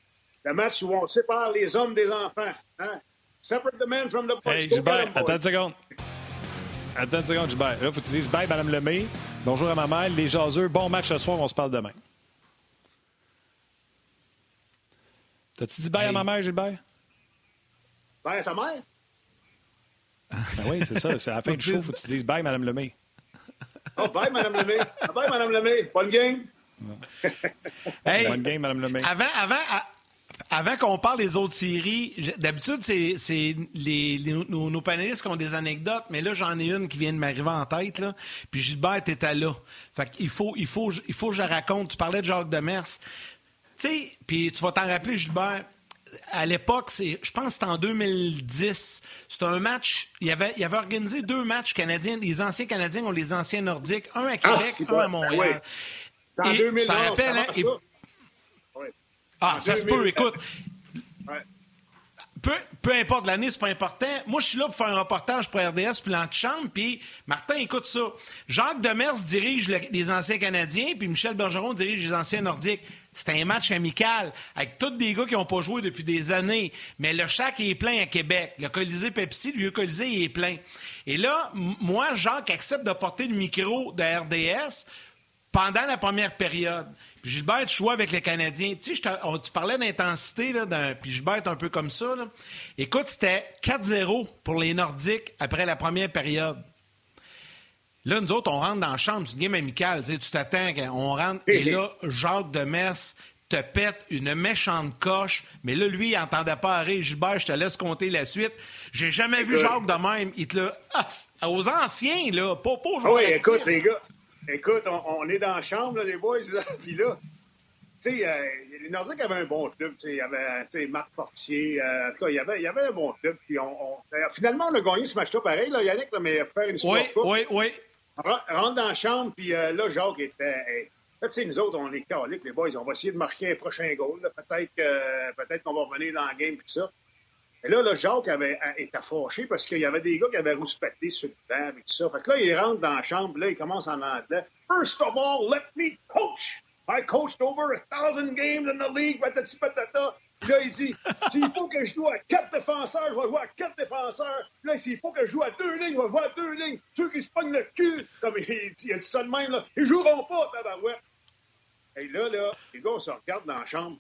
le match où on sépare les hommes des enfants. Hein? Separate the man from the Hey, Gilbert, attends une seconde. Attends une seconde, Gilbert. Là, faut que tu dises bye, Madame Lemay. Bonjour à ma mère. Les jaseux, bon match ce soir, on se parle demain. T'as-tu dit bye à ma mère, Gilbert? Bye à ta mère? Ben oui, c'est ça. C'est à la fin du show, faut que tu dises bye, Madame Lemay. Oh, bye, Madame Lemay. Bye, Madame Lemay. Bonne game. Hey, Bonne game, Madame Lemay. Avant, avant, avant qu'on parle des autres séries, d'habitude, c'est les, nos, panélistes qui ont des anecdotes, mais là, j'en ai une qui vient de m'arriver en tête. Là, puis Gilbert était là. Fait qu'il faut, il faut, il faut que je la raconte. Tu parlais de Jacques Demers. Tu sais, puis tu vas t'en rappeler, Gilbert. À l'époque, je pense que c'était en 2010. C'était un match. Il y avait, il avait organisé deux matchs canadiens. Les anciens Canadiens ont les anciens Nordiques. Un à Québec, ah, un à Montréal. Ben oui. en 2011. Tu t'en rappelles, hein? Ah, ça se peut, écoute. [LAUGHS] peu, peu importe l'année, c'est pas important. Moi, je suis là pour faire un reportage pour RDS puis l'antichambre. Puis, Martin, écoute ça. Jacques Demers dirige les anciens Canadiens, puis Michel Bergeron dirige les anciens Nordiques. C'est un match amical avec tous des gars qui n'ont pas joué depuis des années. Mais le chac est plein à Québec. Le Colisée Pepsi, le vieux Colisée, il est plein. Et là, moi, Jacques accepte de porter le micro de RDS pendant la première période. Gilbert, tu jouais avec les Canadiens. Tu, sais, tu parlais d'intensité, puis Gilbert est un peu comme ça. Écoute, c'était 4-0 pour les Nordiques après la première période. Là, nous autres, on rentre dans la chambre, c'est une game amicale. Tu t'attends, on rentre, et là, Jacques Demers te pète une méchante coche, mais là, lui, il n'entendait pas arrêter. Gilbert, je te laisse compter la suite. J'ai jamais vu Jacques de même. Il te l'a... Ah, aux anciens, là, pas, pas aux Oui, écoute, les gars, écoute, on, est dans la chambre, les boys, [LAUGHS] puis là, tu sais, euh, les Nordiques avaient un bon club. Il y avait Marc Portier. Euh, en tout cas, il y, avait, il y avait un bon club. Puis on, finalement, on a gagné ce match-là pareil, là, Yannick, là, mais faire une histoire. Oui, oui, oui rentre dans la chambre, puis euh, là, Jacques était. tu sais, nous autres, on est caliques, les boys. On va essayer de marquer un prochain goal. Peut-être peut qu'on va revenir dans la game, puis ça. Et là, là Jacques avait, était fâché parce qu'il y avait des gars qui avaient rouspété sur le banc et tout ça. Fait que là, il rentre dans la chambre, là, il commence en anglais. First of all, let me coach. I coached over a thousand games in the league, patati patata. Là, il dit, [LAUGHS] s'il faut que je joue à quatre défenseurs, je vais jouer à quatre défenseurs. Là, s'il faut que je joue à deux lignes, je vais jouer à deux lignes. Ceux qui se pognent le cul, comme il, dit, il a dit ça de même, là, ils joueront pas, tabarouette. Et là, là, les gars, on se regarde dans la chambre.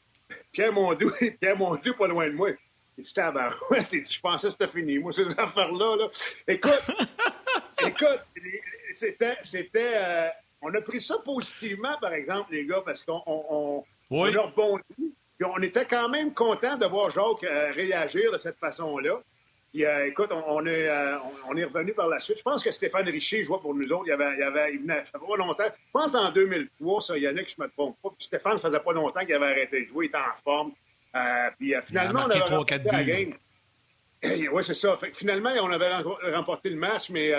Pierre Mondou, [LAUGHS] Pierre Mondou, pas loin de moi. Il dit, tabarouette, [LAUGHS] je pensais que c'était fini, moi, ces [LAUGHS] affaires-là. Là. Écoute, [LAUGHS] écoute, c'était, c'était, euh, on a pris ça positivement, par exemple, les gars, parce qu'on on, on, oui. on a rebondi on était quand même content de voir Jacques euh, réagir de cette façon-là. Puis, euh, écoute, on, est, euh, on, est revenu par la suite. Je pense que Stéphane Richer jouait pour nous autres. Il, avait, il, avait, il venait, ça pas longtemps. Je pense en 2003, ça, Yannick, je me trompe pas. Puis Stéphane, ça faisait pas longtemps qu'il avait arrêté de jouer. Il était en forme. Puis finalement, on avait remporté la game. oui, c'est ça. finalement, on avait remporté le match, mais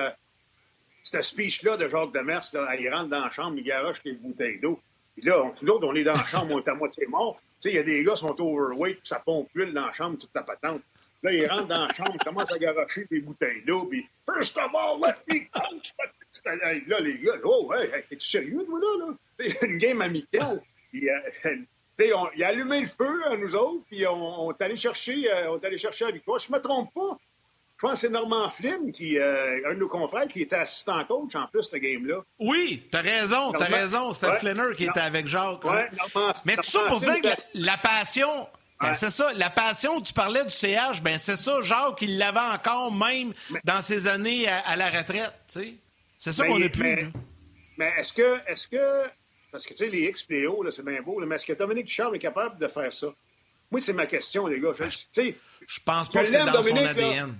ce speech-là de Jacques Demers, il rentre dans la chambre, il garoche les bouteilles d'eau. Puis là, on, nous autres, on est dans la chambre, on est à moitié mort sais, il y a des gars qui sont overweight, puis ça pompe l'huile dans la chambre, toute la patente. Là, ils rentrent dans la chambre, commencent à garocher des bouteilles d'eau, puis First of all, let me coach. Là, les gars, oh, hey, es-tu sérieux, toi, là? là? [LAUGHS] une game amicale. Puis, euh, on, il a allumé le feu, à nous autres, puis on, on est allé chercher, euh, on est allé chercher la victoire. Je me trompe pas. Je pense que c'est Norman Flynn, qui, euh, un de nos confrères, qui était assistant coach en plus, ce game-là. Oui, t'as raison, t'as raison. C'était ouais. Flinner qui était avec Jacques. Ouais, hein. Mais tout ça pour dire que la, passion, ben, c'est ça, la passion, tu parlais du CH, ben c'est ça, Jacques, il l'avait encore même dans ses années à, la retraite, tu sais. C'est ça qu'on a plus. Mais, mais est-ce que, est-ce que, parce que tu sais, les X c'est bien beau, mais est-ce que Dominique Charles est capable de faire ça? Moi, c'est ma question, les gars. Je, je pense pas que c'est dans son ADN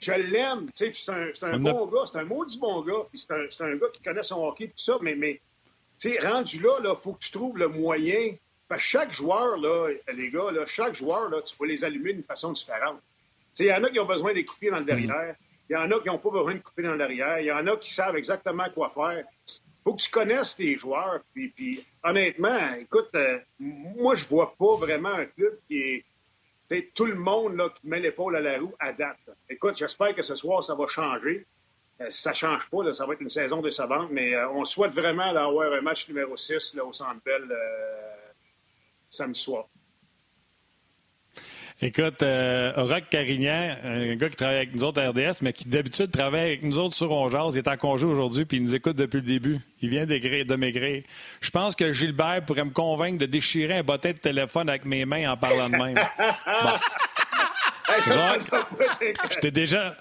je l'aime, tu sais, c'est un, un bon gars, c'est un maudit bon gars, puis c'est un, un, gars qui connaît son hockey, tout ça, mais, mais tu sais, rendu là, il faut que tu trouves le moyen. Parce que chaque joueur, là, les gars, là, chaque joueur, là, tu peux les allumer d'une façon différente. Tu sais, il y en a qui ont besoin de couper dans le derrière, il y en a qui n'ont pas besoin de couper dans le derrière, il y en a qui savent exactement quoi faire. Faut que tu connaisses tes joueurs, puis, puis honnêtement, écoute, euh, moi, je vois pas vraiment un club qui est tout le monde là, qui met l'épaule à la roue adapte. Écoute, j'espère que ce soir, ça va changer. Euh, ça change pas, ça va être une saison décevante, mais euh, on souhaite vraiment d'avoir un match numéro 6 là, au Centre Bell euh, samedi soir. Écoute, euh, Rock Carignan, un gars qui travaille avec nous autres à RDS, mais qui d'habitude travaille avec nous autres sur Ongeaz, il est en congé aujourd'hui, puis il nous écoute depuis le début. Il vient de maigrir. Je pense que Gilbert pourrait me convaincre de déchirer un bottin de téléphone avec mes mains en parlant de même. [LAUGHS] Rock, je t'ai déjà...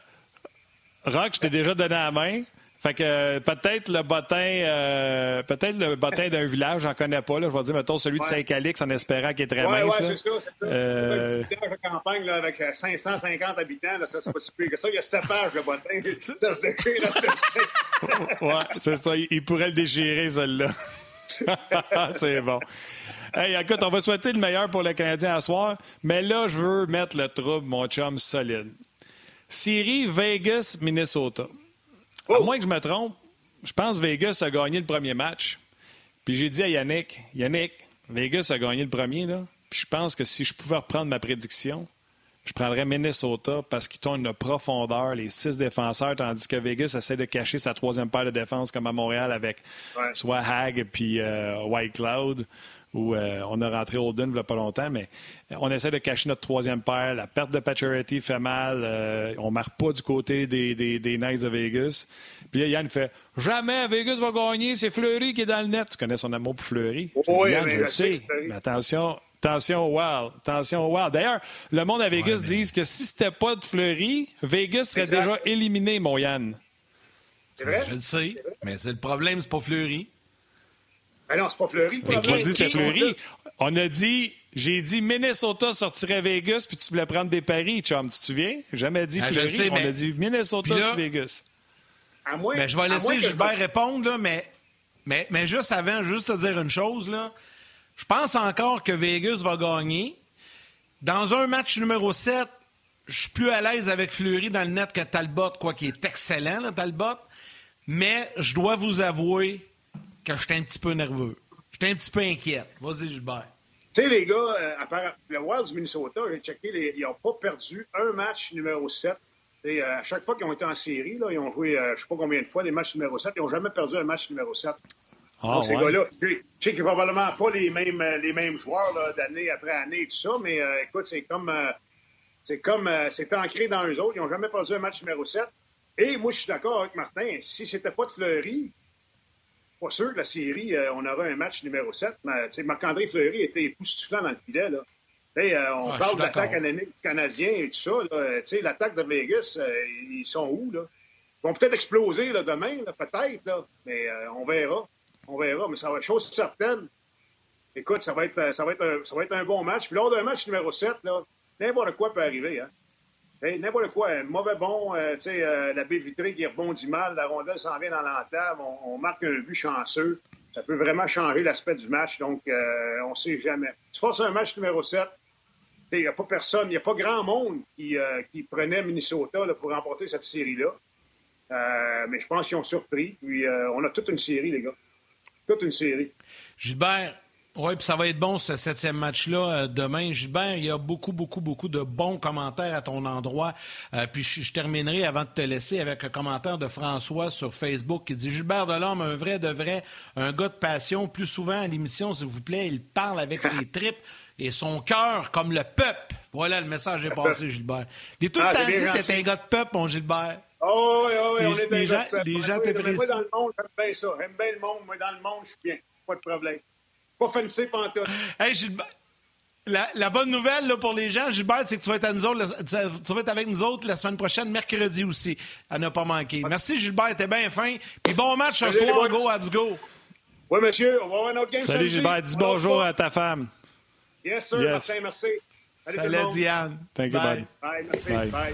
Rock, je t'ai déjà donné la main. Fait que euh, peut-être le bottin, euh, peut-être le bottin d'un village, j'en connais pas. Là, je vais dire, mettons, celui de Saint-Calix en espérant qu'il est très ouais, mince. Oui, c'est ça. C'est euh... un village de campagne là, avec 550 euh, habitants. Là, ça, c'est pas si pire que ça. Il y a 7 pages de bottin. [LAUGHS] ça se déchire [LAUGHS] Ouais, c'est ça. Il pourrait le déchirer, celui-là. [LAUGHS] c'est bon. Hey, écoute, on va souhaiter le meilleur pour le Canadien à soir, mais là, je veux mettre le trouble, mon chum, solide. Série Vegas-Minnesota. À oh! moins que je me trompe, je pense que Vegas a gagné le premier match. Puis j'ai dit à Yannick, Yannick, Vegas a gagné le premier, là. Puis je pense que si je pouvais reprendre ma prédiction, je prendrais Minnesota parce qu'ils ont une profondeur, les six défenseurs, tandis que Vegas essaie de cacher sa troisième paire de défense comme à Montréal avec soit Hag et puis euh, White Cloud où euh, on a rentré Holden il n'y a pas longtemps, mais on essaie de cacher notre troisième paire. La perte de Pacioretty fait mal. Euh, on ne marque pas du côté des, des, Knights de Vegas. Puis Yann fait Jamais Vegas va gagner, c'est Fleury qui est dans le net. Tu connais son amour pour Fleury? Oui, Yann, je le sais. Mais attention, Attention wow, attention wow. D'ailleurs, le monde à Vegas dit que si c'était pas de Fleury, Vegas serait déjà éliminé, mon Yann. C'est vrai? Je le sais, mais c'est le problème, c'est pas Fleury. Ben non, c'est pas Fleury. Mais qui a dit c'était Fleury? On a dit, j'ai dit Minnesota sortirait Vegas, puis tu voulais prendre des paris, chum. Tu te souviens? Jamais dit ah, Fleury. On a dit Minnesota sur Vegas. À moins, ben, je vais laisser Gilbert répondre, là, mais, mais, mais juste avant, juste te dire une chose, là. Je pense encore que Vegas va gagner. Dans un match numéro 7, je suis plus à l'aise avec Fleury dans le net que Talbot, quoi, qui est excellent, là, Talbot. Mais je dois vous avouer que j'étais un petit peu nerveux. J'étais un petit peu inquiète. Vas-y, Gilbert. Tu sais, les gars, euh, à le Wild du Minnesota, j'ai checké, ils n'ont pas perdu un match numéro 7. Et, euh, à chaque fois qu'ils ont été en série, là, ils ont joué, euh, je ne sais pas combien de fois, les matchs numéro 7. Ils n'ont jamais perdu un match numéro 7. Ah, Donc, ces gars-là, je sais qu'ils probablement pas les mêmes, les mêmes joueurs d'année après année et tout ça, mais écoute, c'est comme. c'est comme. c'est ancré dans eux autres. Ils n'ont jamais perdu un match numéro 7. Et moi, je suis d'accord avec Martin. Si c'était pas de Fleury, pas sûr que la série, euh, on aura un match numéro 7, mais Marc-André Fleury était époustouflant dans le filet. Là. Euh, on ah, parle de l'attaque canadien et tout ça. L'attaque de Vegas, euh, ils sont où? Là? Ils vont peut-être exploser là, demain, peut-être, mais on verra. On verra, mais ça va être chose certaine. Écoute, ça va être, ça va être, un, ça va être un bon match. Puis lors d'un match numéro 7, n'importe quoi peut arriver. Hein? N'importe quoi, un mauvais bon, euh, tu sais, euh, la baie vitrée qui rebondit mal, la rondelle s'en vient dans l'entame, on, marque un but chanceux. Ça peut vraiment changer l'aspect du match, donc euh, on ne sait jamais. Tu forces un match numéro 7, il n'y a pas personne, il n'y a pas grand monde qui, qui prenait Minnesota pour remporter cette série-là. mais je pense qu'ils ont surpris. Puis on a toute une série, les gars. Toute une série. Gilbert, oui, puis ça va être bon ce septième match-là euh, demain. Gilbert, il y a beaucoup, beaucoup, beaucoup de bons commentaires à ton endroit. Euh, puis je, terminerai avant de te laisser avec un commentaire de François sur Facebook qui dit Gilbert Delorme, un vrai de vrai, un gars de passion. Plus souvent à l'émission, s'il vous plaît, il parle avec ses [LAUGHS] tripes et son cœur comme le peuple. Voilà, le message est passé, [LAUGHS] Gilbert. Il est tout le ah, temps dit que t'es un gars de peuple, mon Gilbert. Oh, oui, oh, oui, on est les gens, les gens t'apprécient. Moi, dans le monde, j'aime bien ça. J'aime bien le monde. Moi, dans le monde, je suis bien. Pas de problème. Pas fancy pantoute. Hey, Gilbert. La, bonne nouvelle là, pour les gens, Gilbert, c'est que tu vas, être à nous autres, tu vas être avec nous autres la semaine prochaine, mercredi aussi, à ne pas manquer. Merci Gilbert, t'es bien fin. Puis bon match ce soir, go, Abs, go. Oui, monsieur, on va avoir notre game Salut Gilbert, dis bonjour à ta femme. Yes, sir, yes. Martin, merci. Salut, Salut Diane. Thank you, bye. Bye, merci. Bye. bye.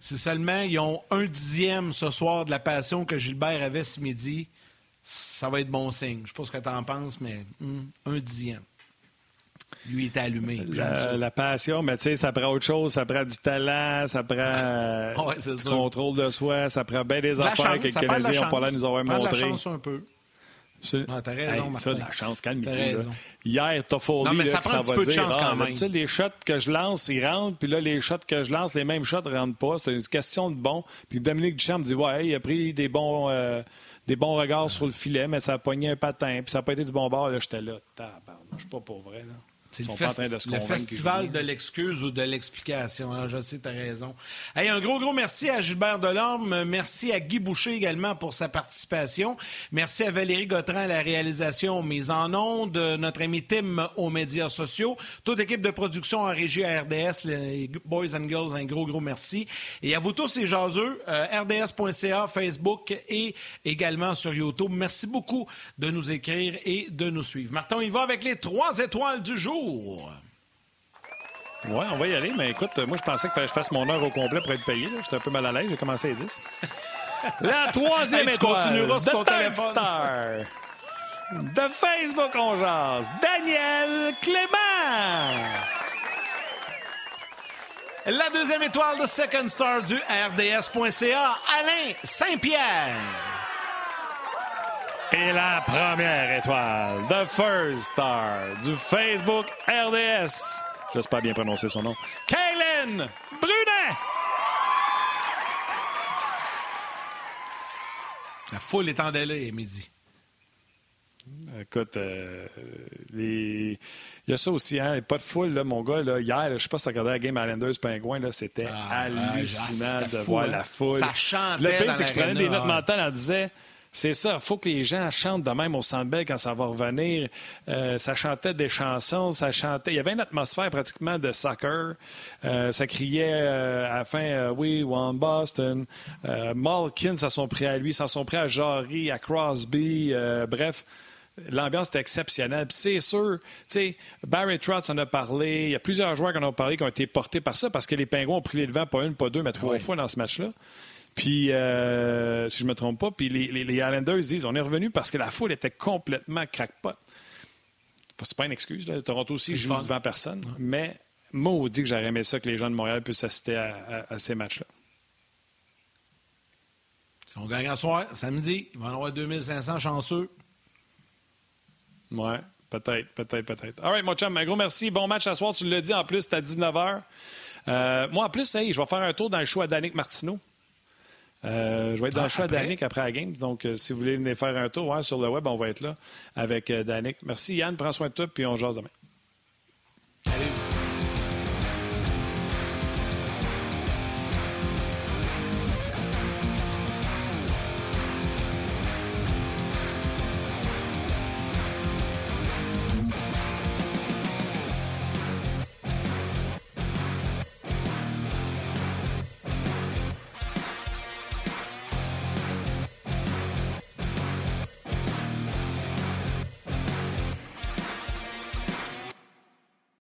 Si seulement ils ont un dixième ce soir de la passion que Gilbert avait ce midi, ça va être bon signe. Je sais pas ce que tu en penses, mais hmm, un dixième. Lui est allumé. La, passion, mais tu sais, ça prend autre chose. Ça prend du talent, ça prend [LAUGHS] du contrôle de soi, ça prend bien des affaires que les Canadiens n'ont pas là nous avoir montré. la chance un peu. Ah, t'as raison, Martin. Ça, de la chance, calme Hier, t'as fourni, non, mais ça, prend un petit peu de chance quand même. Tu sais, les shots que je lance, ils rentrent, puis là, les shots que je lance, les mêmes shots ne rentrent pas. C'est une question de bon. Puis Dominique Duchamp me dit, ouais, il a pris des bons... Euh, des bons regards sur le filet, mais ça a pogné un patin, puis ça n'a pas été du bon bord. Là, j'étais là. Je suis pas pour vrai. Là. C'est le, festival de l'excuse ou de l'explication. Hein, je sais, tu as raison. un gros, gros merci à Gilbert Delorme. Merci à Guy Boucher également pour sa participation. Merci à Valérie Gautran à la réalisation mise en ondes. Notre ami Tim aux médias sociaux. Toute équipe de production en régie à RDS, les Boys and Girls, un gros, gros merci. Et à vous tous les jaseux, euh, rds.ca, Facebook et également sur YouTube. Merci beaucoup de nous écrire et de nous suivre. Martin, il va avec les trois étoiles du jour. Oui, on va y aller, mais écoute, moi, je pensais que je fasse mon heure au complet pour être payé. J'étais un peu mal à l'aise, j'ai commencé à 10. [LAUGHS] La troisième étoile sur ton téléphone. Star. De Facebook on jase, Daniel Clément. La deuxième étoile de Second Star du RDS.ca, Alain Saint-Pierre. Et la première étoile, The First Star du Facebook RDS, J'espère bien prononcer son nom. Kaylin Brunet! La foule est en délai, midi. Écoute, euh, les... il y a ça aussi, hein, pas de foule, là, mon gars. Là, hier, je ne sais pas si tu as regardé la game Islanders Pingouin, c'était ah, hallucinant de voir hein. la foule. Ça chantait. Le pire, c'est que je prenais des notes mentales en disant c'est ça, il faut que les gens chantent de même au Centre quand ça va revenir. Euh, ça chantait des chansons, ça chantait. Il y avait une atmosphère pratiquement de soccer. Euh, ça criait euh, à la fin We won Boston. Malkin, ça sont pris à lui, ça sont pris à Jarry, à Crosby. bref. L'ambiance était exceptionnelle. c'est sûr, tu sais, Barry Trotz en a parlé. Il y a plusieurs joueurs qui en ont parlé qui ont été portés par ça parce que les Pingouins ont pris les devants pas une, pas deux, mais trois fois dans ce match-là. Puis, euh, si je ne me trompe pas, puis les, les, Islanders disent on est revenu parce que la foule était complètement crackpot. C'est pas une excuse. Là. Toronto aussi joue devant personne. Mais maudit que j'aurais aimé ça que les gens de Montréal puissent assister à, ces matchs-là. Si on gagne à soir, samedi, il va y en avoir 2500 chanceux. Ouais, peut-être, peut-être, peut-être. All right, mon chum, un gros merci. Bon match à soir. Tu l'as dit en plus, c'est à 19h. Euh, moi, en plus, je vais faire un tour dans le choix d'Annick Martineau. Euh, je vais être dans le ah, choix d'Annick après la game. Donc, euh, si vous voulez venir faire un tour sur le web, on va être là avec euh, Danick. Merci Yann, prends soin de toi, puis on jase demain.